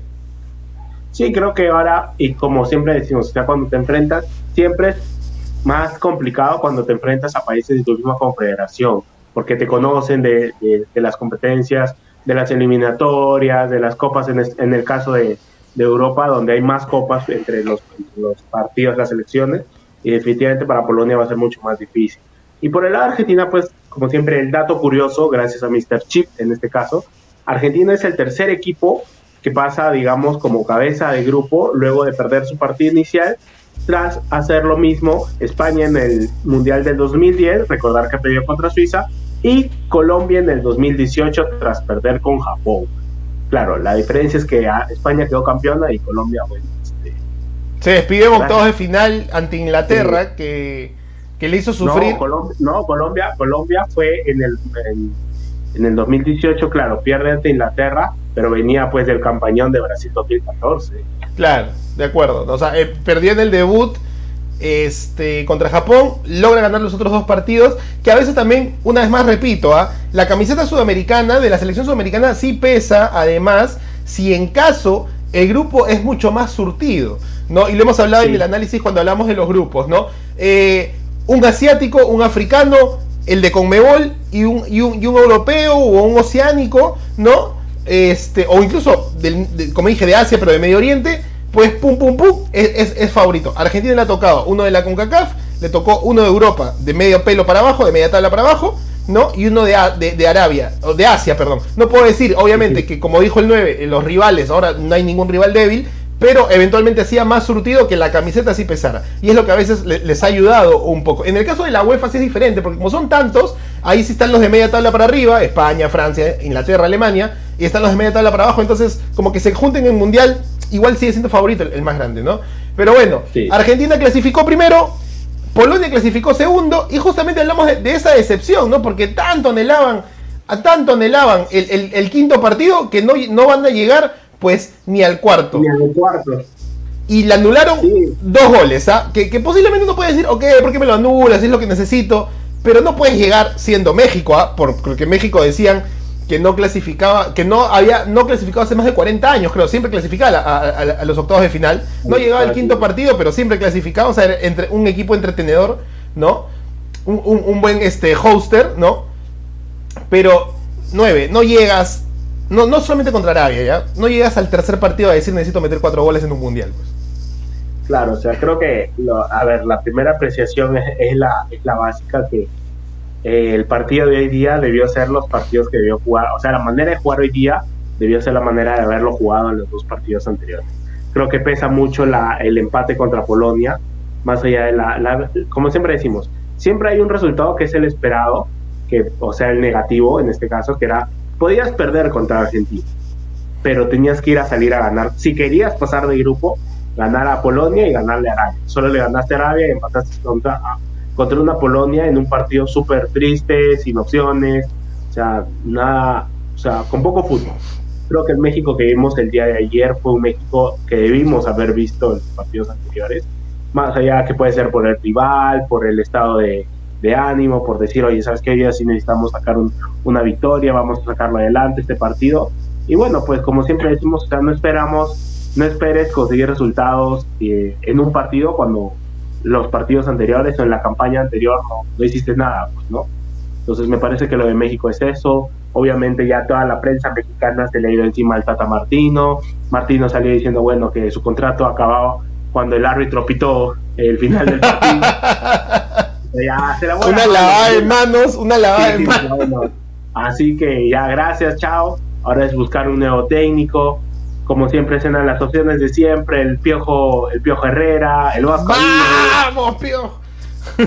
Sí, creo que ahora, y como siempre decimos, ya cuando te enfrentas, siempre es más complicado cuando te enfrentas a países de tu misma confederación, porque te conocen de, las competencias, de las eliminatorias, de las copas, en, el caso de, Europa, donde hay más copas entre los, los partidos, las elecciones y definitivamente para Polonia va a ser mucho más difícil. Y por el lado de Argentina, pues como siempre, el dato curioso, gracias a Mr. Chip en este caso, Argentina es el tercer equipo que pasa, digamos, como cabeza de grupo luego de perder su partido inicial, tras hacer lo mismo España en el Mundial del 2010, recordar que perdió contra Suiza, y Colombia en el 2018 tras perder con Japón. Claro, la diferencia es que España quedó campeona y Colombia, bueno,
se despidió en octavos de final ante Inglaterra, que, le hizo sufrir.
No, Colombia, Colombia, fue en el, en, el 2018, claro, pierde ante Inglaterra, pero venía pues del campañón de Brasil 2014.
Claro, de acuerdo. O sea, eh, perdió en el debut este, contra Japón, logra ganar los otros dos partidos, que a veces también, una vez más repito, ¿ah? la camiseta sudamericana de la selección sudamericana sí pesa, además, si en caso el grupo es mucho más surtido, ¿no? Y lo hemos hablado en el análisis cuando hablamos de los grupos, ¿no? Eh, un asiático, un africano, el de Conmebol y un, y un, europeo o un oceánico, ¿no? Este, o incluso, como dije, de Asia, pero de Medio Oriente, pues pum, pum, pum, es, es, favorito. Argentina le ha tocado uno de la CONCACAF, le tocó uno de Europa, de medio pelo para abajo, de media tabla para abajo, ¿no? Y uno de, de, Arabia, o de Asia, perdón. No puedo decir, obviamente, que como dijo el 9, los rivales, ahora no hay ningún rival débil, pero eventualmente hacía más surtido que la camiseta sí pesara. Y es lo que a veces les ha ayudado un poco. En el caso de la UEFA sí es diferente, porque como son tantos, ahí sí están los de media tabla para arriba, España, Francia, Inglaterra, Alemania, y están los de media tabla para abajo, entonces como que se junten en Mundial, igual sigue siendo favorito el, más grande, ¿no? Pero bueno, Argentina clasificó primero, Polonia clasificó segundo, y justamente hablamos de, esa decepción, ¿no? Porque tanto anhelaban, a tanto anhelaban el, quinto partido que no, no van a llegar pues ni al cuarto.
Ni al cuarto.
Y le anularon dos goles, ¿ah? Que, posiblemente uno puede decir, ok, ¿por qué me lo anulas? Es lo que necesito. Pero no puedes llegar siendo México, ¿ah? Porque México decían que no clasificaba, que no había, no clasificado hace más de 40 años, creo, siempre clasificaba a, los octavos de final. No llegaba al quinto partido, pero siempre clasificaba, o sea, entre un equipo entretenedor, ¿no? Un, un buen este, hoster, ¿no? Pero, nueve, no llegas no, no solamente contra Arabia, ¿ya? No llegas al tercer partido a decir necesito meter cuatro goles en un mundial. Pues.
Claro, o sea, creo que, a ver, la primera apreciación es, la, la básica que eh, el partido de hoy día debió ser los partidos que debió jugar, o sea, la manera de jugar hoy día debió ser la manera de haberlo jugado en los dos partidos anteriores. Creo que pesa mucho la, el empate contra Polonia, más allá de la, la, como siempre decimos, siempre hay un resultado que es el esperado, que, o sea, el negativo en este caso, que era podías perder contra Argentina, pero tenías que ir a salir a ganar. Si querías pasar de grupo, ganar a Polonia y ganarle a Arabia. Solo le ganaste a Arabia y empataste contra, contra una Polonia en un partido súper triste, sin opciones, o sea, nada, o sea, con poco fútbol. Creo que el México que vimos el día de ayer fue un México que debimos haber visto en los partidos anteriores, más allá que puede ser por el rival, por el estado de, de ánimo, por decir, oye, ¿sabes qué? Ya sí necesitamos sacar una victoria, vamos a sacarlo adelante este partido. Y bueno, pues como siempre decimos, o sea, no esperamos, no esperes conseguir resultados eh, en un partido cuando los partidos anteriores o en la campaña anterior no, hiciste nada, pues, ¿no? Entonces me parece que lo de México es eso. Obviamente ya toda la prensa mexicana se le ha ido encima al Tata Martino. Martino salió diciendo, bueno, que su contrato acababa cuando el árbitro pitó el final del partido.
una lavada de manos, una lavada de manos.
Así que ya, gracias, chao. Ahora es buscar un nuevo técnico. Como siempre suenan las opciones de siempre, el Piojo, el Piojo Herrera, el Vasco.
¡Vamos, Piojo!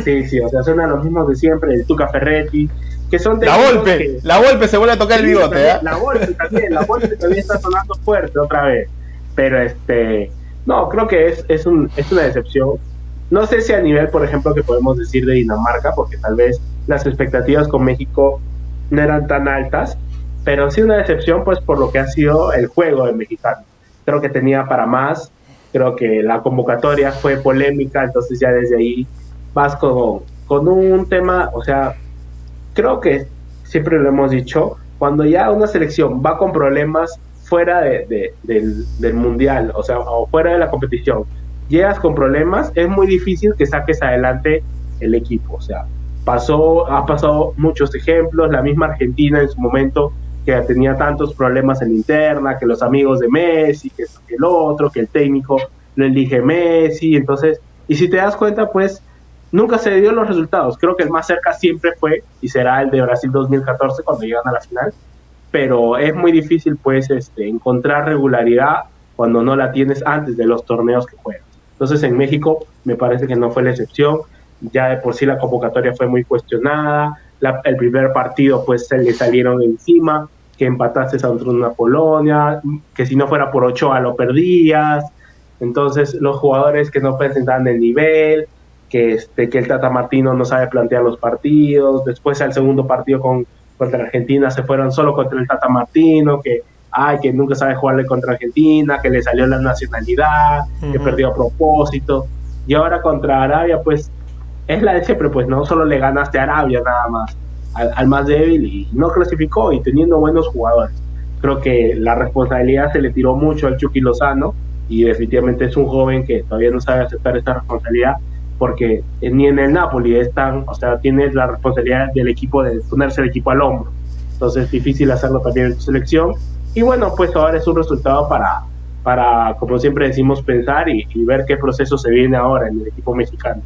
Sí, sí, o sea, suenan los mismos de siempre, el Tuca Ferretti, que son
La golpe, la golpe se vuelve a tocar el bigote, ¿eh?
La golpe también, la golpe también está sonando fuerte otra vez. Pero este, no, creo que es, es, un, es una decepción no sé si a nivel, por ejemplo, que podemos decir de Dinamarca, porque tal vez las expectativas con México no eran tan altas, pero sí una decepción pues por lo que ha sido el juego del mexicano. Creo que tenía para más, creo que la convocatoria fue polémica, entonces ya desde ahí vas con, con un tema, o sea, creo que siempre lo hemos dicho, cuando ya una selección va con problemas fuera de, del, del mundial, o sea, o fuera de la competición, llegas con problemas, es muy difícil que saques adelante el equipo. O sea, pasó, ha pasado muchos ejemplos, la misma Argentina en su momento que tenía tantos problemas en la interna, que los amigos de Messi, que, el otro, que el técnico lo elige Messi, entonces, y si te das cuenta, pues nunca se dio los resultados. Creo que el más cerca siempre fue y será el de Brasil 2014 cuando llegan a la final, pero es muy difícil pues este encontrar regularidad cuando no la tienes antes de los torneos que juegan. Entonces en México me parece que no fue la excepción, ya de por sí la convocatoria fue muy cuestionada, el primer partido pues se le salieron encima, que empataste contra una Polonia, que si no fuera por Ochoa lo perdías, entonces los jugadores que no presentaban el nivel, que, este, que el Tata Martino no sabe plantear los partidos, después al segundo partido con, contra Argentina se fueron solo contra el Tata Martino, que ay, que nunca sabe jugarle contra Argentina, que le salió la nacionalidad, que perdió a propósito. Y ahora contra Arabia, pues es la de siempre, pues no solo le ganaste a Arabia nada más, al, más débil y no clasificó y teniendo buenos jugadores. creo que la responsabilidad se le tiró mucho al Chucky Lozano y definitivamente es un joven que todavía no sabe aceptar esta responsabilidad porque ni en el Napoli están, o sea, tiene la responsabilidad del equipo de ponerse el equipo al hombro. Entonces es difícil hacerlo también en su selección. Y bueno, pues ahora es un resultado para, para como siempre decimos, pensar y, ver qué proceso se viene ahora en el equipo mexicano.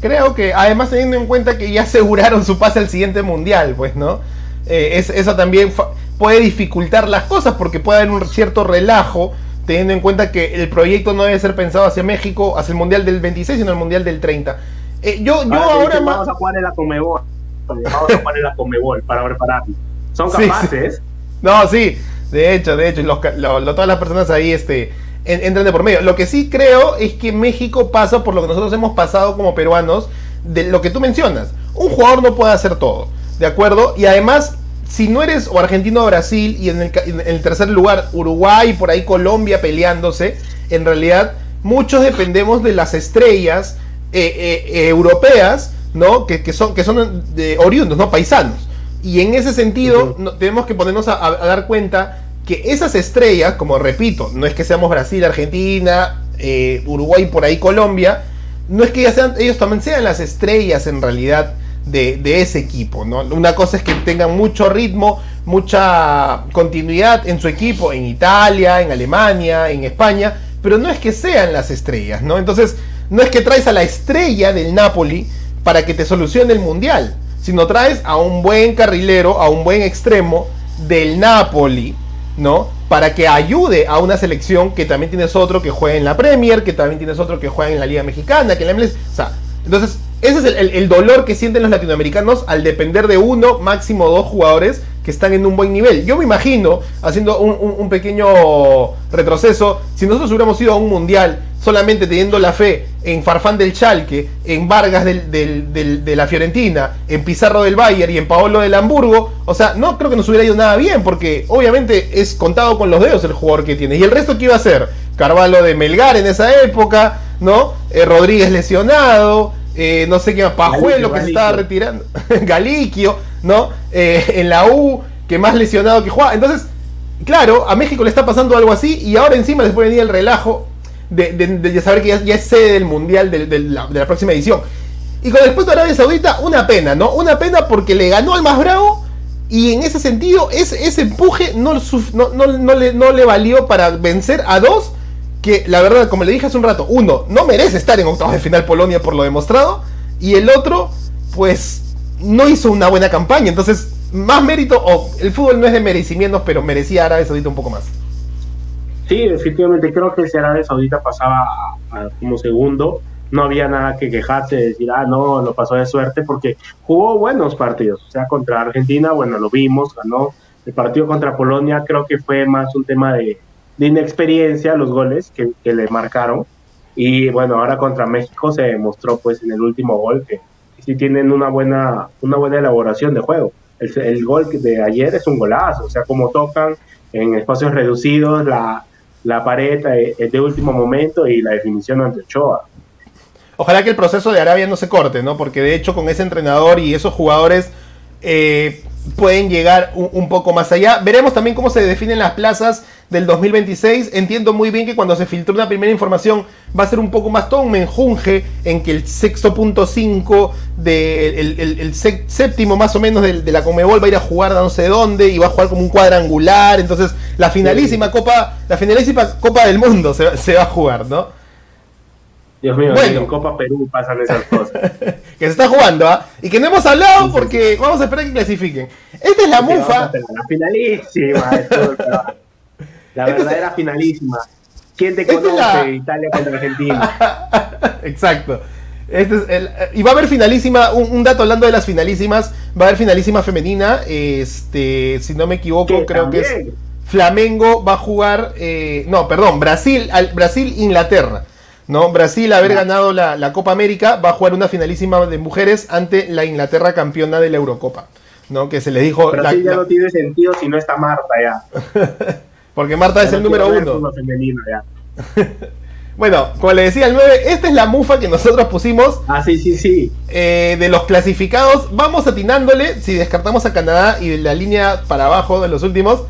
Creo que además teniendo en cuenta que ya aseguraron su pase al siguiente mundial, pues, ¿no? Eh, es, eso también puede dificultar las cosas porque puede haber un cierto relajo teniendo en cuenta que el proyecto no debe ser pensado hacia México, hacia el Mundial del 26, sino el Mundial del 30.
Eh, yo yo ahora, Vamos a jugar en la Comebol. Vamos a jugar en la Comebol para prepararnos. ¿Son capaces?
No, sí. De hecho, de hecho, todas las personas ahí este, entran de por medio. Lo que sí creo es que México pasa por lo que nosotros hemos pasado como peruanos, de lo que tú mencionas. Un jugador no puede hacer todo, ¿de acuerdo? Y además si no eres o argentino o Brasil y en el, tercer lugar Uruguay por ahí Colombia peleándose, en realidad muchos dependemos de las estrellas eh, eh, europeas, ¿no? Que, son, que son de oriundos, ¿no? Paisanos. Y en ese sentido tenemos que ponernos a, dar cuenta que esas estrellas, como repito, no es que seamos Brasil, Argentina, eh, Uruguay, por ahí Colombia, no es que ya sean, ellos también sean las estrellas en realidad de, ese equipo. ¿no? Una cosa es que tengan mucho ritmo, mucha continuidad en su equipo, en Italia, en Alemania, en España, pero no es que sean las estrellas, ¿no? Entonces, no es que traes a la estrella del Napoli para que te solucione el mundial, sino traes a un buen carrilero, a un buen extremo del Napoli, ¿no? Para que ayude a una selección que también tienes otro que juega en la Premier, que también tienes otro que juega en la Liga Mexicana, que en la MLS. O sea, entonces ese es el, dolor que sienten los latinoamericanos al depender de uno, máximo dos jugadores que están en un buen nivel. Yo me imagino, haciendo un, pequeño retroceso, si nosotros hubiéramos ido a un mundial solamente teniendo la fe en Farfán del Chalque, en Vargas de la Fiorentina, en Pizarro del Bayern y en Paolo del Hamburgo, o sea, no creo que nos hubiera ido nada bien, porque obviamente es contado con los dedos el jugador que tiene. ¿Y el resto qué iba a ser? Carvalho de Melgar en esa época, ¿no? Eh, Rodríguez lesionado, eh, no sé qué más, Pajuelo que se estaba retirando, Galiquio, ¿no? Eh, en la U, que más lesionado que juega. Entonces, claro, a México le está pasando algo así y ahora encima les puede venir el relajo de, saber que ya, es sede del Mundial de, la, próxima edición. Y con el puesto de Arabia Saudita, una pena, ¿no? Una pena porque le ganó al más bravo y en ese sentido ese, ese empuje no, no, le, no le valió para vencer a dos que la verdad, como le dije hace un rato, uno no merece estar en octavos de final Polonia por lo demostrado, y el otro, pues, no hizo una buena campaña. Entonces, más mérito, o el fútbol no es de merecimientos, pero merecía Arabia Saudita un poco más.
Sí, efectivamente, creo que si Arabia Saudita pasaba como segundo, no había nada que quejarse, decir, ah, no, lo pasó de suerte, porque jugó buenos partidos. O sea, contra Argentina, bueno, lo vimos, ganó. El partido contra Polonia creo que fue más un tema de, de inexperiencia los goles que, le marcaron. Y bueno, ahora contra México se demostró pues en el último gol que, sí tienen una buena, una buena elaboración de juego. El, gol de ayer es un golazo, o sea, como tocan en espacios reducidos la, la pared eh, de último momento y la definición ante Ochoa.
Ojalá que el proceso de Arabia no se corte, ¿no? Porque de hecho con ese entrenador y esos jugadores eh, pueden llegar un, poco más allá. Veremos también cómo se definen las plazas del 2026. Entiendo muy bien que cuando se filtró una primera información va a ser un poco más todo un menjunje en que el sexto punto 5, de, el, séptimo más o menos de, la Comebol va a ir a jugar no sé dónde y va a jugar como un cuadrangular. Entonces la finalísima Copa, la finalísima Copa del Mundo se, se va a jugar, ¿no?
Dios mío, bueno. en Copa Perú pasan esas cosas.
que se está jugando, ¿ah? Y que no hemos hablado porque vamos a esperar que clasifiquen. Esta es la mufa.
La finalísima. la verdadera finalísima. ¿Quién te conoce Italia contra Argentina?
Exacto. Este es el, y va a haber finalísima, un, dato hablando de las finalísimas, va a haber finalísima femenina, este, si no me equivoco, creo que es Flamengo va a jugar, eh, no, perdón, Brasil, Brasil, Inglaterra. ¿No? Brasil, haber ganado la, Copa América, va a jugar una finalísima de mujeres ante la Inglaterra campeona de la Eurocopa. ¿no? Que se le dijo.
Brasil ya no tiene sentido si no está Marta ya.
Porque Marta es el número uno. bueno, como le decía el 9, esta es la mufa que nosotros pusimos.
Ah, sí, sí, sí.
Eh, de los clasificados, vamos atinándole. Si descartamos a Canadá y de la línea para abajo de los últimos,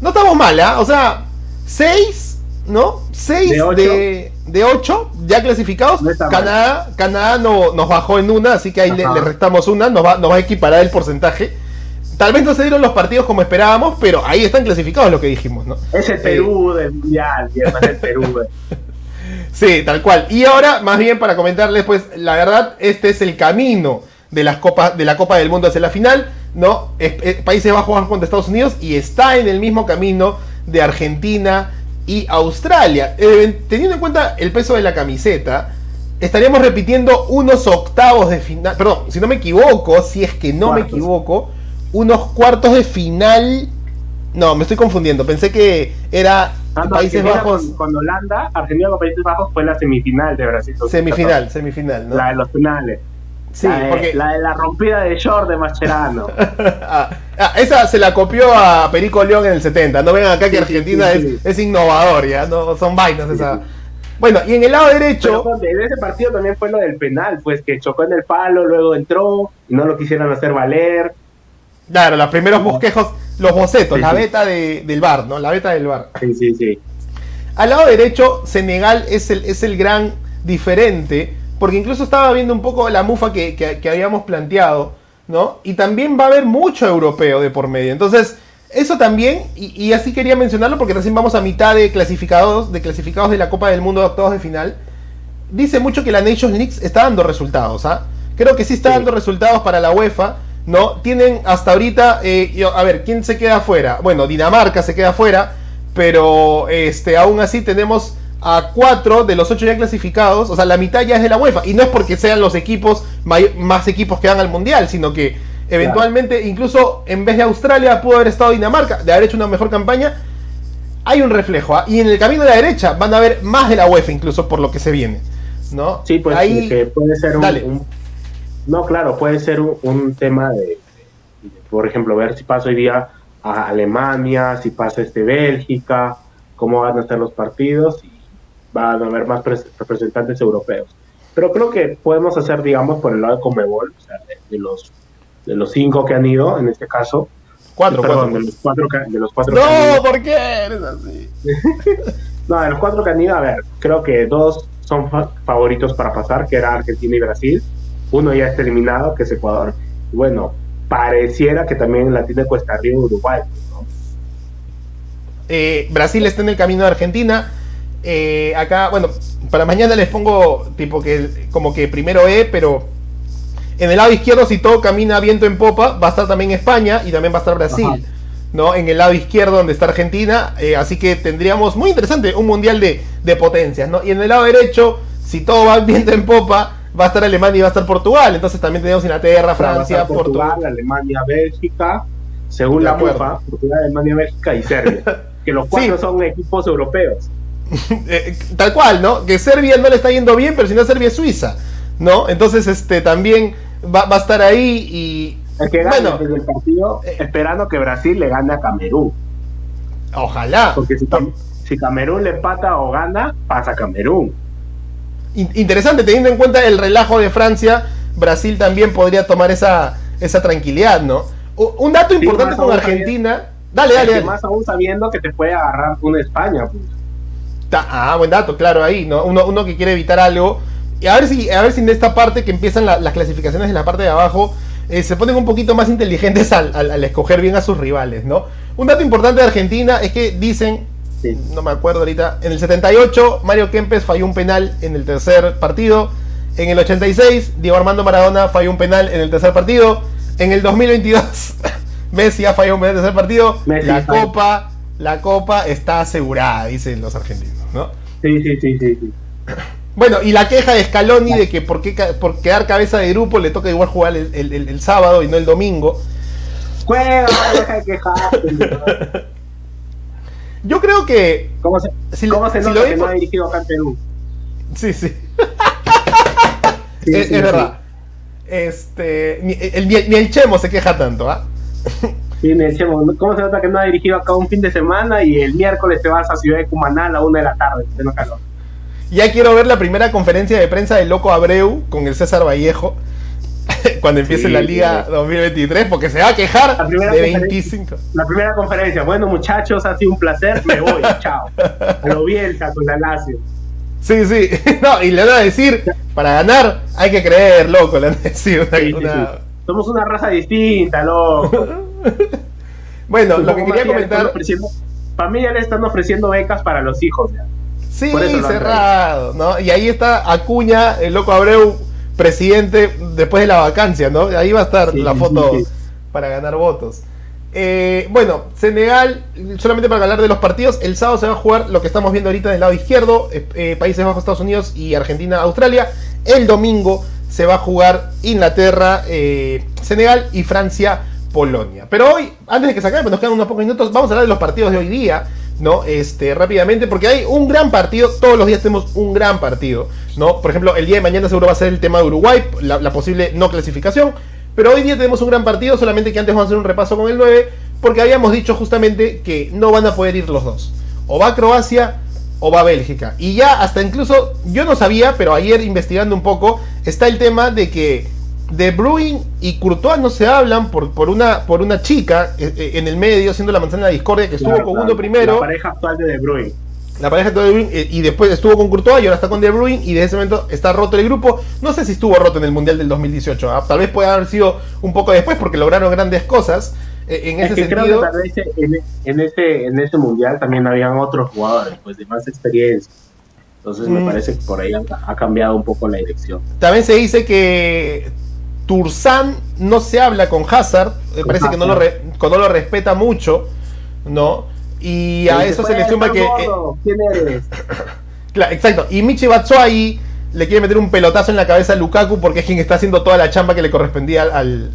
no estamos mal, ¿ah? O sea, 6, ¿no? 6
De ocho.
de, de 8 ya clasificados.
No.
Canadá, Canadá no, nos bajó en una, así que ahí le, restamos una, nos va, nos va a equiparar el porcentaje. Tal vez no se dieron los partidos como esperábamos, pero ahí están clasificados lo que dijimos, ¿no?
Es el Perú del mundial, es el Perú. eh.
Sí, tal cual. Y ahora, más bien para comentarles, pues, la verdad, este es el camino de las copas, de la Copa del Mundo hacia la final, ¿no? Es- es- Países Bajos va contra Estados Unidos y está en el mismo camino de Argentina y Australia. Eh, teniendo en cuenta el peso de la camiseta, estaríamos repitiendo unos octavos de final. Perdón, si no me equivoco, si es que no me equivoco, unos cuartos de final. No, me estoy confundiendo. Pensé que era
Ah, no,
Países
Argentina
Bajos.
Con, con Holanda, Argentina con Países Bajos fue la semifinal de Brasil.
Semifinal, semifinal, ¿no?
La de los finales.
Sí,
la, de,
porque
la de la rompida de short de Mascherano.
Ah, ah, esa se la copió a Perico León en el 70. No vengan acá que
Sí,
Argentina
sí,
es,
sí.
es innovador, ya no son vainas esa. Bueno, y en el lado derecho,
en ese partido también fue lo del penal, pues que chocó en el palo, luego entró y no lo quisieron hacer valer.
claro, los primeros bosquejos, los bocetos, la beta de- del bar, ¿no? La beta del bar.
Sí, sí, sí.
Al lado derecho, Senegal es el, es el gran diferente, porque incluso estaba viendo un poco la mufa que, que- que habíamos planteado, ¿no? Y también va a haber mucho europeo de por medio. Entonces, eso también, y, y así quería mencionarlo porque recién vamos a mitad de clasificados, de clasificados de la Copa del Mundo de octavos de final. Dice mucho que la Nations League está dando resultados, ¿ah? Creo que sí está
Sí.
dando resultados para la UEFA, ¿no? Tienen hasta ahorita, eh, a ver, ¿quién se queda afuera? Bueno, Dinamarca se queda afuera, pero este, aún así tenemos a cuatro de los ocho ya clasificados, o sea, la mitad ya es de la UEFA, y no es porque sean los equipos, más equipos que van al Mundial, sino que eventualmente, incluso en vez de Australia, pudo haber estado Dinamarca, de haber hecho una mejor campaña, hay un reflejo, ¿ah? y en el camino de la derecha van a haber más de la UEFA, incluso por lo que se viene, ¿no?
Sí, pues
Ahí,
que puede ser un, No, claro, puede ser un, un tema de, de, por ejemplo, ver si pasa hoy día a Alemania, si pasa este Bélgica, cómo van a estar los partidos y van a haber más pres- representantes europeos. Pero creo que podemos hacer, digamos, por el lado de Comebol, o sea, de, de los de los cinco que han ido, en este caso,
cuatro,
perdón,
cuatro.
de los cuatro que, de los cuatro que han ido.
No, ¿por qué eres así?
No, de los cuatro que han ido, a ver, creo que dos son fa- favoritos para pasar, que era Argentina y Brasil. Uno ya está eliminado, que es Ecuador. Y bueno, pareciera que también la tiene Costa Rica y Uruguay. ¿no?
Eh, Brasil está en el camino de Argentina. Eh, acá, bueno, para mañana les pongo tipo que como que primero E, pero en el lado izquierdo, si todo camina viento en popa, va a estar también España y también va a estar Brasil.
Ajá.
¿no? En el lado izquierdo donde está Argentina. eh, así que tendríamos, muy interesante, un mundial de, de potencias. ¿no? Y en el lado derecho, si todo va viento en popa, va a estar Alemania y va a estar Portugal. Entonces también tenemos Inglaterra, Francia, Portugal.
Portugal, Alemania, Bélgica, según la. UEFA, Portugal, Alemania, Bélgica y Serbia. que los cuatro
Sí.
son equipos europeos.
Eh, tal cual, ¿no? Que Serbia no le está yendo bien, pero si no Serbia es Suiza, ¿no? Entonces, este, también va, va a estar ahí y...
El que
Bueno.
desde el partido,
Eh.
esperando que Brasil le gane a Camerún.
Ojalá.
Porque si, Cam- si Camerún le empata o gana, pasa Camerún.
In- interesante, teniendo en cuenta el relajo de Francia, Brasil también podría tomar esa, esa tranquilidad, ¿no? Un dato importante con Argentina... Dale, dale,
Es
dale.
más aún sabiendo que te puede agarrar una España. Pues.
Ta- Ah, buen dato, claro, ahí, ¿no? Uno, uno que quiere evitar algo. Y a ver si, a ver si en esta parte que empiezan la- las clasificaciones en la parte de abajo, eh, se ponen un poquito más inteligentes al, al- al escoger bien a sus rivales, ¿no? Un dato importante de Argentina es que dicen,
Sí.
no me acuerdo ahorita, en el 78 Mario Kempes falló un penal en el tercer partido. En el 86 Diego Armando Maradona falló un penal en el tercer partido. En el 2022 Messi ha fallado un penal en el tercer partido.
Messi
la copa, la copa está asegurada, dicen los argentinos, ¿no?
Sí, sí, sí, sí, sí.
Bueno, y la queja de Scaloni de que por, qué por quedar cabeza de grupo le toca igual jugar el, el- el- el sábado y no el domingo.
Juega, deja de quejarte.
Yo creo que.
¿Cómo se,
Si,
cómo se
si lo
que no ha dirigido acá en Perú?
Sí, sí.
Sí,
es,
sí,
es
sí.
verdad. Este. Ni el, ni el- ni el Chemo se queja tanto, ¿ah?
Sí, me decíamos, ¿cómo se nota que no ha dirigido acá un fin de semana y el miércoles te vas a Ciudad de Cumaná a la una de la tarde? Tengo calor.
Ya quiero ver la primera conferencia de prensa de Loco Abreu con el César Vallejo. cuando empiece la Liga 2023, porque se va a quejar de 25.
La primera conferencia, bueno muchachos, ha sido un placer, me voy, chao. Lo Bielsa con la Lazio.
Sí, sí, no, y le van a decir, para ganar hay que creer, loco, le van a decir
Somos una raza distinta, loco.
bueno, lo que quería comentar...
Para mí ya le están ofreciendo becas para los hijos, ya.
Sí, cerrado, ¿no? Y ahí está Acuña, el loco Abreu, presidente después de la vacancia, ¿no? Ahí va a estar la foto para ganar votos. Eh, bueno, Senegal, solamente para hablar de los partidos, el sábado se va a jugar lo que estamos viendo ahorita del lado izquierdo, eh, eh, Países Bajos, Estados Unidos y Argentina, Australia. El domingo se va a jugar Inglaterra, Senegal y Francia, Polonia. Pero hoy, antes de que se acabe, pues nos quedan unos pocos minutos, vamos a hablar de los partidos de hoy día. ¿no? Este, rápidamente, porque hay un gran partido, todos los días tenemos un gran partido, ¿no? Por ejemplo, el día de mañana seguro va a ser el tema de Uruguay, la, posible no clasificación, pero hoy día tenemos un gran partido, solamente que antes vamos a hacer un repaso con el 9, porque habíamos dicho justamente que no van a poder ir los dos. O va Croacia o va Bélgica. Y ya hasta incluso, yo no sabía, pero ayer investigando un poco, está el tema de que de Bruin y Courtois no se hablan por, por, una, por una chica eh, eh, en el medio, siendo la manzana de la discordia, que estuvo con uno primero. La
pareja actual de De Bruyne.
La pareja actual de De Bruyne, eh, y después estuvo con Courtois y ahora está con De Bruyne, y de ese momento está roto el grupo. No sé si estuvo roto en el Mundial del 2018, ¿ah? tal vez puede haber sido un poco después porque lograron grandes cosas. en ese sentido. Creo que
tal vez en, en, este, en este Mundial también habían otros jugadores, pues de más experiencia. Entonces me mm. parece que por ahí ha, cambiado un poco la dirección.
También se dice que Tursan no se habla con Hazard, me parece que no lo, no lo respeta mucho, ¿no? Y a eso se le suma que. Eh, ¿Quién eres? claro, exacto. Y Michi Batshuayi le quiere meter un pelotazo en la cabeza a Lukaku porque es quien está haciendo toda la chamba que le correspondía al,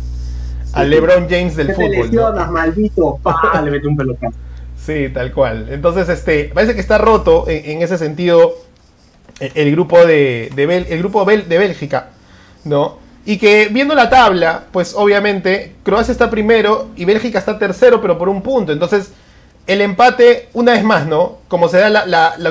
al, LeBron James del fútbol.
Lesionas, maldito, le mete un pelotazo.
Sí, tal cual. Entonces, este, parece que está roto en, ese sentido el, grupo de, el grupo de Bélgica, ¿no? Y que viendo la tabla, pues obviamente Croacia está primero y Bélgica está tercero, pero por un punto. Entonces, el empate, una vez más, ¿no? Como se dan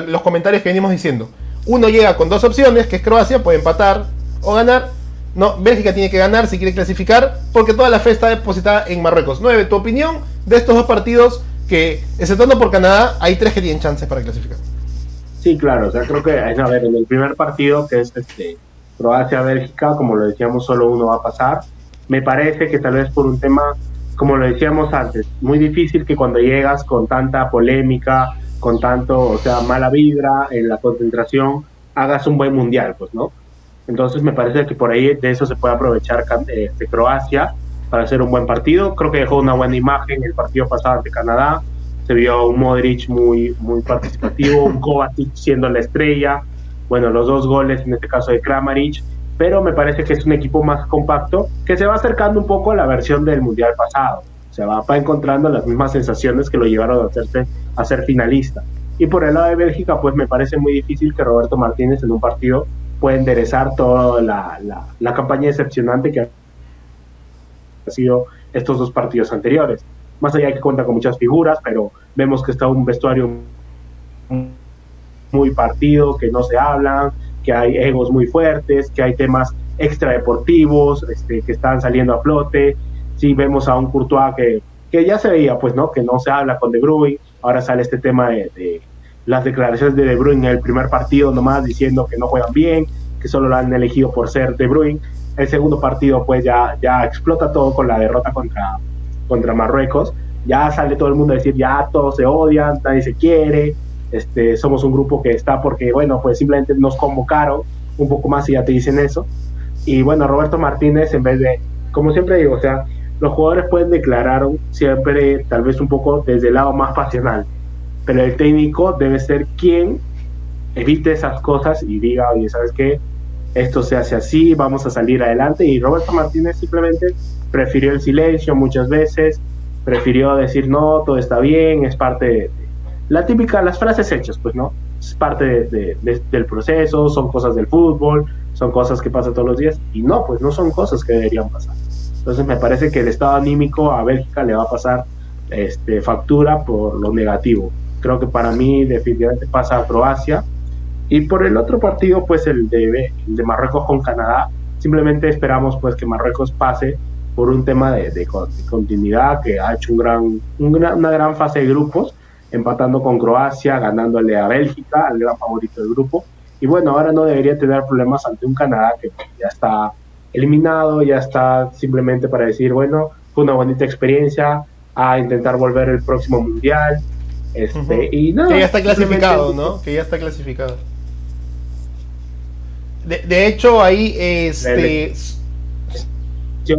los comentarios que venimos diciendo. Uno llega con dos opciones, que es Croacia, puede empatar o ganar. No, Bélgica tiene que ganar si quiere clasificar, porque toda la fe está depositada en Marruecos. 9. Tu opinión de estos dos partidos que, exceptuando por Canadá, hay tres que tienen chances para clasificar.
Sí, claro, o sea, creo que, a ver, en el primer partido, que es este Croacia-Bélgica, como lo decíamos, solo uno va a pasar. Me parece que tal vez por un tema, como lo decíamos antes, muy difícil que cuando llegas con tanta polémica, con tanto, o sea, mala vibra en la concentración, hagas un buen mundial, pues, ¿no? Entonces me parece que por ahí de eso se puede aprovechar este, Croacia para hacer un buen partido. Creo que dejó una buena imagen el partido pasado ante Canadá. Se vio un Modric muy, muy participativo, un Kovacic siendo la estrella, bueno, los dos goles en este caso de Kramaric, pero me parece que es un equipo más compacto que se va acercando un poco a la versión del Mundial pasado. Se va, encontrando las mismas sensaciones que lo llevaron a, hacerse, a ser finalista. Y por el lado de Bélgica, pues me parece muy difícil que Roberto Martínez en un partido pueda enderezar toda la, la, campaña decepcionante que ha sido estos dos partidos anteriores. Más allá de que cuenta con muchas figuras, pero vemos que está un vestuario muy partido, que no se hablan, que hay egos muy fuertes, que hay temas extradeportivos este, que están saliendo a flote. Sí vemos a un Courtois que, que ya se veía, pues, ¿no? Que no se habla con De Bruyne. Ahora sale este tema de, las declaraciones de De Bruyne en el primer partido nomás diciendo que no juegan bien, que solo lo han elegido por ser De Bruyne. El segundo partido, pues, ya, ya explota todo con la derrota contra, contra Marruecos. Ya sale todo el mundo a decir, ya todos se odian, nadie se quiere, este, somos un grupo que está porque, bueno, pues simplemente nos convocaron un poco más y ya te dicen eso. Y bueno, Roberto Martínez, en vez de, como siempre digo, o sea, los jugadores pueden declarar siempre tal vez un poco desde el lado más pasional, pero el técnico debe ser quien evite esas cosas y diga, oye, ¿sabes qué? Esto se hace así, vamos a salir adelante. Y Roberto Martínez simplemente prefirió el silencio muchas veces, prefirió decir, no, todo está bien, es parte de, la típica, las frases hechas, pues no, es parte del proceso, son cosas del fútbol, son cosas que pasan todos los días, y no, pues no son cosas que deberían pasar. Entonces me parece que el estado anímico a Bélgica le va a pasar este, factura por lo negativo. Creo que para mí definitivamente pasa a Croacia. Y por el otro partido, pues el de, el de Marruecos con Canadá, simplemente esperamos pues que Marruecos pase por un tema de, continuidad, que ha hecho un gran, una gran fase de grupos, empatando con Croacia, ganándole a Bélgica, al gran favorito del grupo. Y bueno, ahora no debería tener problemas ante un Canadá que ya está eliminado, ya está simplemente para decir, bueno, fue una bonita experiencia, a intentar volver el próximo mundial. Este, y
que ya está clasificado, ¿no? Que ya está clasificado. De, hecho, ahí este. Te,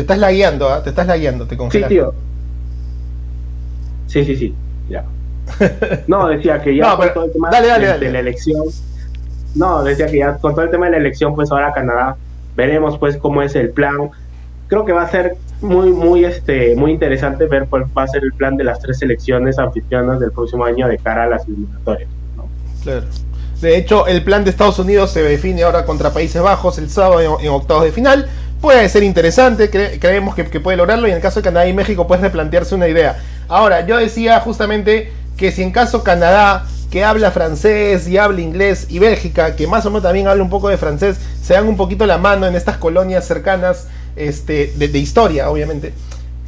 estás lagueando, ¿ah? te estás lagueando, te congelas.
Sí, tío. Sí, sí, sí, ya. No, decía que ya con todo el tema de, la elección. No, decía que ya con todo el tema de la elección, pues ahora Canadá veremos pues cómo es el plan. Creo que va a ser muy, muy, este, muy interesante ver cuál va a ser el plan de las tres selecciones anfitrionas del próximo año de cara a las eliminatorias.
Claro. De hecho, el plan de Estados Unidos se define ahora contra Países Bajos el sábado en, octavos de final. Puede ser interesante, creemos que, puede lograrlo y en el caso de Canadá y México puede replantearse una idea. Ahora, yo decía justamente que si en caso Canadá, que habla francés y habla inglés, y Bélgica, que más o menos también habla un poco de francés, se dan un poquito la mano en estas colonias cercanas este, de, historia, obviamente.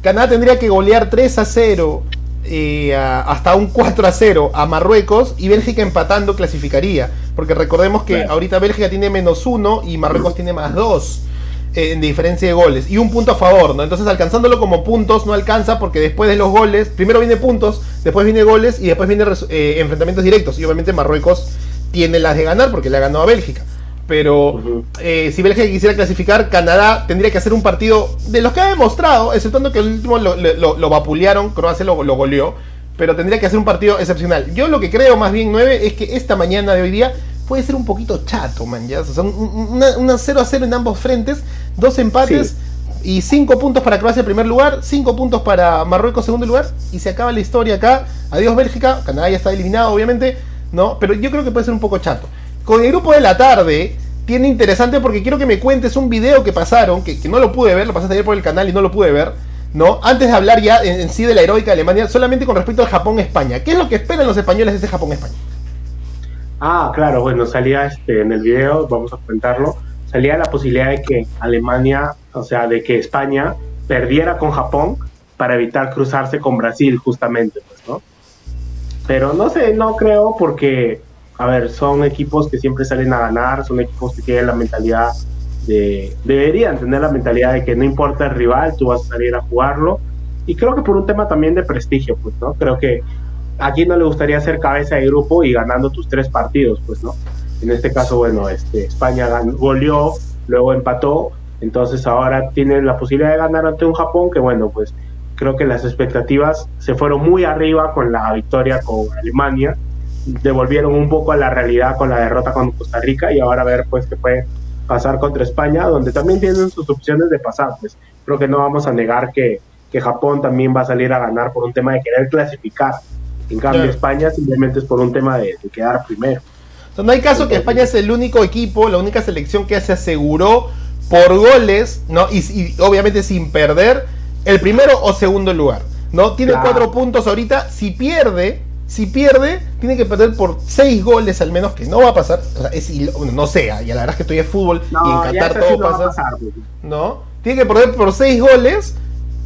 Canadá tendría que golear 3 a 0 eh, hasta un 4 a 0 a Marruecos y Bélgica empatando clasificaría. Porque recordemos que ahorita Bélgica tiene menos 1 y Marruecos tiene más 2 eh, en diferencia de goles. Y un punto a favor, ¿no? Entonces alcanzándolo como puntos no alcanza porque después de los goles, primero viene puntos, después viene goles y después viene eh, enfrentamientos directos. Y obviamente Marruecos tiene las de ganar porque le ha ganado a Bélgica pero eh, si Bélgica quisiera clasificar, Canadá tendría que hacer un partido de los que ha demostrado, exceptuando que el último lo, lo, vapulearon, Croacia lo, lo goleó, pero tendría que hacer un partido excepcional. Yo lo que creo más bien 9 es que esta mañana de hoy día puede ser un poquito chato, man, ya. O sea, una, 0 a 0 en ambos frentes, dos empates. Y 5 puntos para Croacia en primer lugar, 5 puntos para Marruecos en segundo lugar, y se acaba la historia acá. Adiós Bélgica, Canadá ya está eliminado obviamente, ¿no? Pero yo creo que puede ser un poco chato. Con el grupo de la tarde, tiene interesante porque quiero que me cuentes un video que pasaron, que, no lo pude ver, lo pasaste ayer por el canal y no lo pude ver, ¿no? Antes de hablar ya en, sí de la heroica Alemania, solamente con respecto al Japón-España. ¿Qué es lo que esperan los españoles de ese Japón-España?
Ah, claro, bueno, salía este, en el video, vamos a comentarlo, salía la posibilidad de que Alemania, o sea, de que España perdiera con Japón para evitar cruzarse con Brasil, justamente, pues, ¿no? Pero no sé, no creo porque a ver, son equipos que siempre salen a ganar, son equipos que tienen la mentalidad de, deberían tener la mentalidad de que no importa el rival, tú vas a salir a jugarlo. Y creo que por un tema también de prestigio, pues, ¿no? Creo que a quién no le gustaría ser cabeza de grupo y ganando tus tres partidos, pues, ¿no? En este caso, bueno, este, España goleó, luego empató, entonces ahora tiene la posibilidad de ganar ante un Japón que, bueno, pues creo que las expectativas se fueron muy arriba con la victoria con Alemania devolvieron un poco a la realidad con la derrota con Costa Rica y ahora a ver pues qué puede pasar contra España, donde también tienen sus opciones de pasar. Pues creo que no vamos a negar que Japón también va a salir a ganar por un tema de querer clasificar. En cambio, España simplemente es por un tema de, quedar primero.
no hay caso que España es el único equipo, la única selección que se aseguró por goles, ¿no? Y, obviamente sin perder el primero o segundo lugar. ¿no? Tiene cuatro puntos ahorita. Si pierde, si pierde, tiene que perder por 6 goles al menos, que no va a pasar. O sea, es, no sé, y la verdad es que estoy en fútbol y en Qatar todo pasa. ¿No? Tiene que perder por 6 goles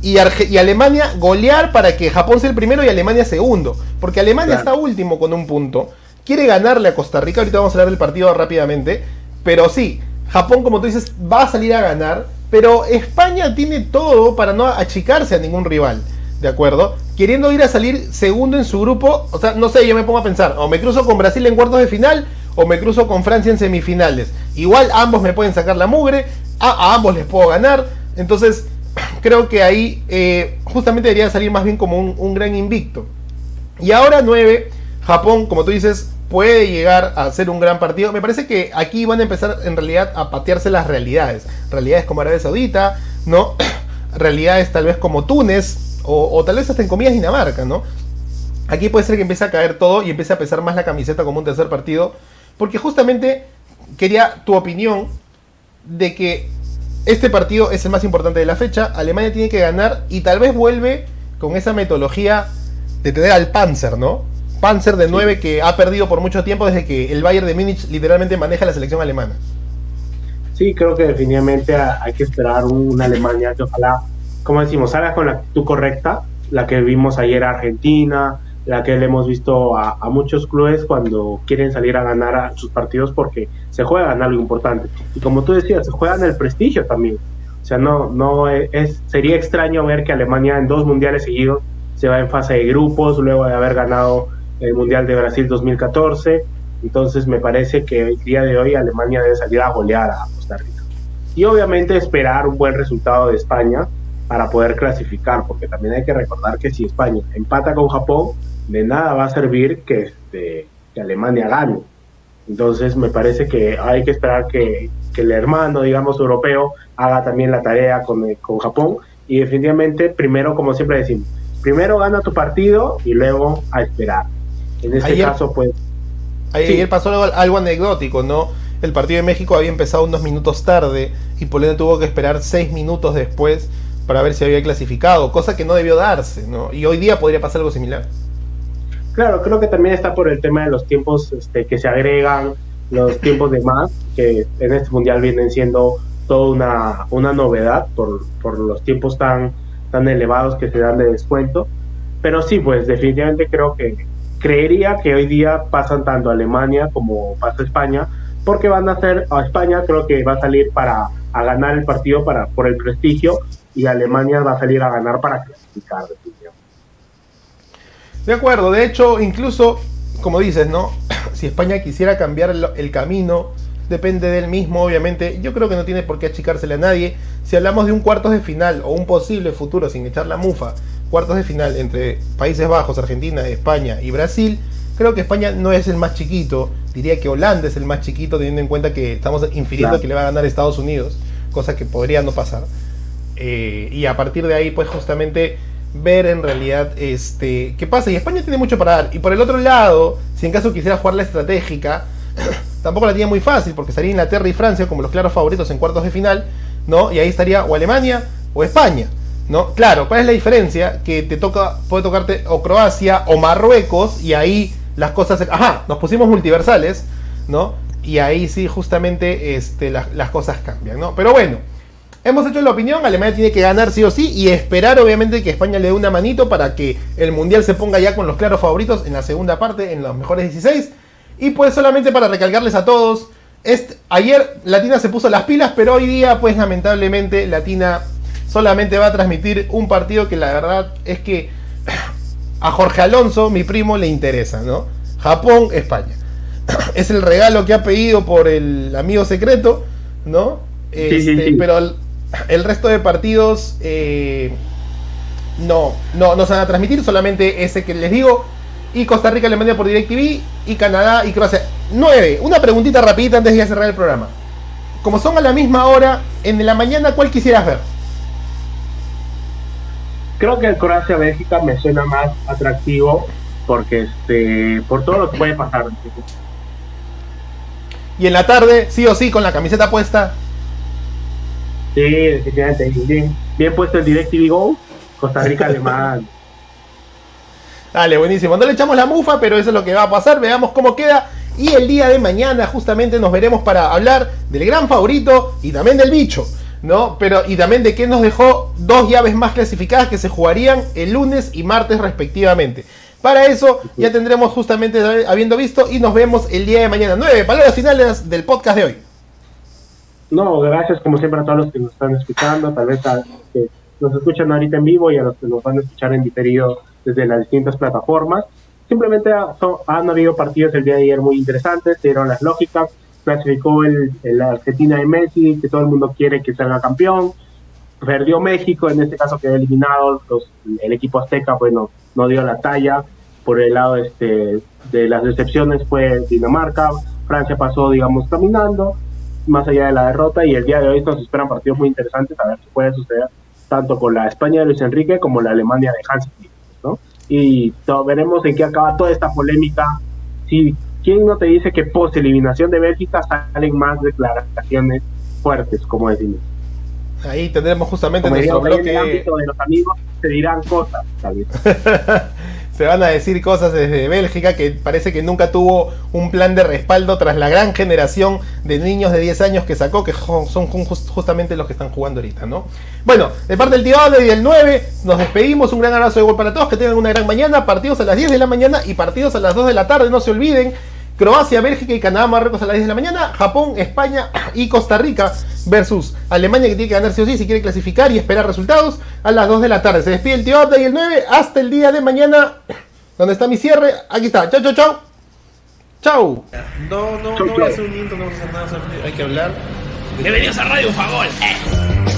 y, y, Alemania golear para que Japón sea el primero y Alemania segundo. Porque Alemania está último con un punto. Quiere ganarle a Costa Rica. Ahorita vamos a hablar del partido rápidamente. Pero sí, Japón, como tú dices, va a salir a ganar. Pero España tiene todo para no achicarse a ningún rival. ¿De acuerdo? Queriendo ir a salir segundo en su grupo, o sea, no sé, yo me pongo a pensar, o me cruzo con Brasil en cuartos de final, o me cruzo con Francia en semifinales. Igual ambos me pueden sacar la mugre, a, ambos les puedo ganar. Entonces, creo que ahí eh, justamente debería salir más bien como un, gran invicto. Y ahora 9, Japón, como tú dices, puede llegar a ser un gran partido. Me parece que aquí van a empezar en realidad a patearse las realidades. Realidades como Arabia Saudita, ¿no? realidades tal vez como Túnez, o, tal vez hasta en comillas Dinamarca, ¿no? Aquí puede ser que empiece a caer todo y empiece a pesar más la camiseta como un tercer partido. Porque justamente quería tu opinión de que este partido es el más importante de la fecha. Alemania tiene que ganar y tal vez vuelve con esa metodología de tener al Panzer, ¿no? Panzer de 9 que ha perdido por mucho tiempo desde que el Bayern de Múnich literalmente maneja la selección alemana.
sí, creo que definitivamente hay que esperar una Alemania que ojalá, como decimos, salga con la actitud correcta, la que vimos ayer a Argentina, la que le hemos visto a, muchos clubes cuando quieren salir a ganar sus partidos porque se juegan algo importante. Y como tú decías, se juegan el prestigio también. O sea, no, no es, sería extraño ver que Alemania en dos mundiales seguidos se va en fase de grupos luego de haber ganado el Mundial de Brasil 2014. Entonces me parece que el día de hoy Alemania debe salir a golear a Costa Rica. Y obviamente esperar un buen resultado de España para poder clasificar, porque también hay que recordar que si España empata con Japón, de nada va a servir que, este, que Alemania gane. Entonces me parece que hay que esperar que, que el hermano, digamos, europeo haga también la tarea con, con Japón y definitivamente primero, como siempre decimos, primero gana tu partido y luego a esperar. En este caso, pues...
Ayer pasó algo, algo, anecdótico, ¿no? El partido de México había empezado unos minutos tarde y Polonia tuvo que esperar seis minutos después para ver si había clasificado, cosa que no debió darse, ¿no? Y hoy día podría pasar algo similar.
Claro, creo que también está por el tema de los tiempos este, que se agregan, los tiempos de más, que en este mundial vienen siendo toda una, una novedad por, por los tiempos tan, tan elevados que se dan de descuento. Pero sí, pues definitivamente creo que creería que hoy día pasan tanto Alemania como pasa España, porque van a hacer a España creo que va a salir para a ganar el partido para por el prestigio y Alemania va a salir a ganar para clasificar.
De acuerdo, de hecho, incluso, como dices, ¿no? Si España quisiera cambiar el camino, depende del mismo, obviamente. Yo creo que no tiene por qué achicársele a nadie. Si hablamos de un cuartos de final o un posible futuro, sin echar la mufa, cuartos de final entre Países Bajos, Argentina, España y Brasil, creo que España no es el más chiquito. Diría que Holanda es el más chiquito, teniendo en cuenta que estamos infiriendo que le va a ganar Estados Unidos, cosa que podría no pasar. Eh, y a partir de ahí, pues justamente ver en realidad este, qué pasa. Y España tiene mucho para dar. Y por el otro lado, si en caso quisiera jugar la estratégica, tampoco la tiene muy fácil, porque estaría Inglaterra y Francia como los claros favoritos en cuartos de final, ¿no? Y ahí estaría o Alemania o España, ¿no? Claro, ¿cuál es la diferencia? Que te toca, puede tocarte o Croacia o Marruecos, y ahí las cosas. Ajá, nos pusimos multiversales, ¿no? Y ahí sí, justamente este, las, las cosas cambian, ¿no? Pero bueno. Hemos hecho la opinión, Alemania tiene que ganar sí o sí y esperar obviamente que España le dé una manito para que el Mundial se ponga ya con los claros favoritos en la segunda parte, en los mejores 16. Y pues solamente para recalcarles a todos, este, ayer Latina se puso las pilas, pero hoy día pues lamentablemente Latina solamente va a transmitir un partido que la verdad es que a Jorge Alonso, mi primo, le interesa, ¿no? Japón, España. Es el regalo que ha pedido por el amigo secreto, ¿no? Este, pero el resto de partidos eh, no, no, no se van a transmitir, solamente ese que les digo. Y Costa Rica, Alemania por DirecTV. Y Canadá y Croacia. 9. Una preguntita rapidita antes de cerrar el programa. Como son a la misma hora, en la mañana, ¿cuál quisieras ver?
Creo que el Croacia-Bélgica me suena más atractivo porque este por todo lo que puede pasar.
Y en la tarde, sí o sí, con la camiseta puesta,
Sí, definitivamente. Bien, bien puesto el DirecTV Go. Costa Rica alemán.
Dale, buenísimo. No le echamos la mufa, pero eso es lo que va a pasar. Veamos cómo queda. Y el día de mañana justamente nos veremos para hablar del gran favorito y también del bicho. ¿no? Pero, y también de que nos dejó dos llaves más clasificadas que se jugarían el lunes y martes respectivamente. Para eso ya tendremos justamente habiendo visto y nos vemos el día de mañana. Nueve palabras finales del podcast de hoy.
No, gracias como siempre a todos los que nos están escuchando, tal vez a los que nos escuchan ahorita en vivo y a los que nos van a escuchar en diferido desde las distintas plataformas. Simplemente han habido partidos el día de ayer muy interesantes, dieron las lógicas, clasificó el, la Argentina de Messi, que todo el mundo quiere que salga campeón, perdió México, en este caso quedó eliminado, el equipo azteca bueno no dio la talla, por el lado este, de las decepciones fue Dinamarca, Francia pasó digamos caminando, más allá de la derrota y el día de hoy nos esperan partidos muy interesantes a ver qué puede suceder tanto con la España de Luis Enrique como la Alemania de Hans ¿no? Y veremos en qué acaba toda esta polémica. Si quién no te dice que post eliminación de Bélgica salen más declaraciones fuertes, como decimos.
Ahí tendremos justamente nuestro bloque.
En el ámbito de los amigos se dirán cosas, tal vez.
Se van a decir cosas desde Bélgica que parece que nunca tuvo un plan de respaldo tras la gran generación de niños de 10 años que sacó, que son justamente los que están jugando ahorita, ¿no? Bueno, de parte del tío y del 9, nos despedimos. Un gran abrazo de gol para todos, que tengan una gran mañana. Partidos a las 10 de la mañana y partidos a las 2 de la tarde, no se olviden. Croacia, Bélgica y Canadá, Marruecos a las 10 de la mañana, Japón, España y Costa Rica versus Alemania que tiene que ganar sí o sí si quiere clasificar y esperar resultados a las 2 de la tarde. Se despide el tío y el 9 hasta el día de mañana. ¿Dónde está mi cierre? Aquí está. Chao, chao, chao. Chao.
No, no, no voy a hacer un intro, no voy a hacer nada, hay que hablar. Bienvenidos a Radio Fagol. Eh.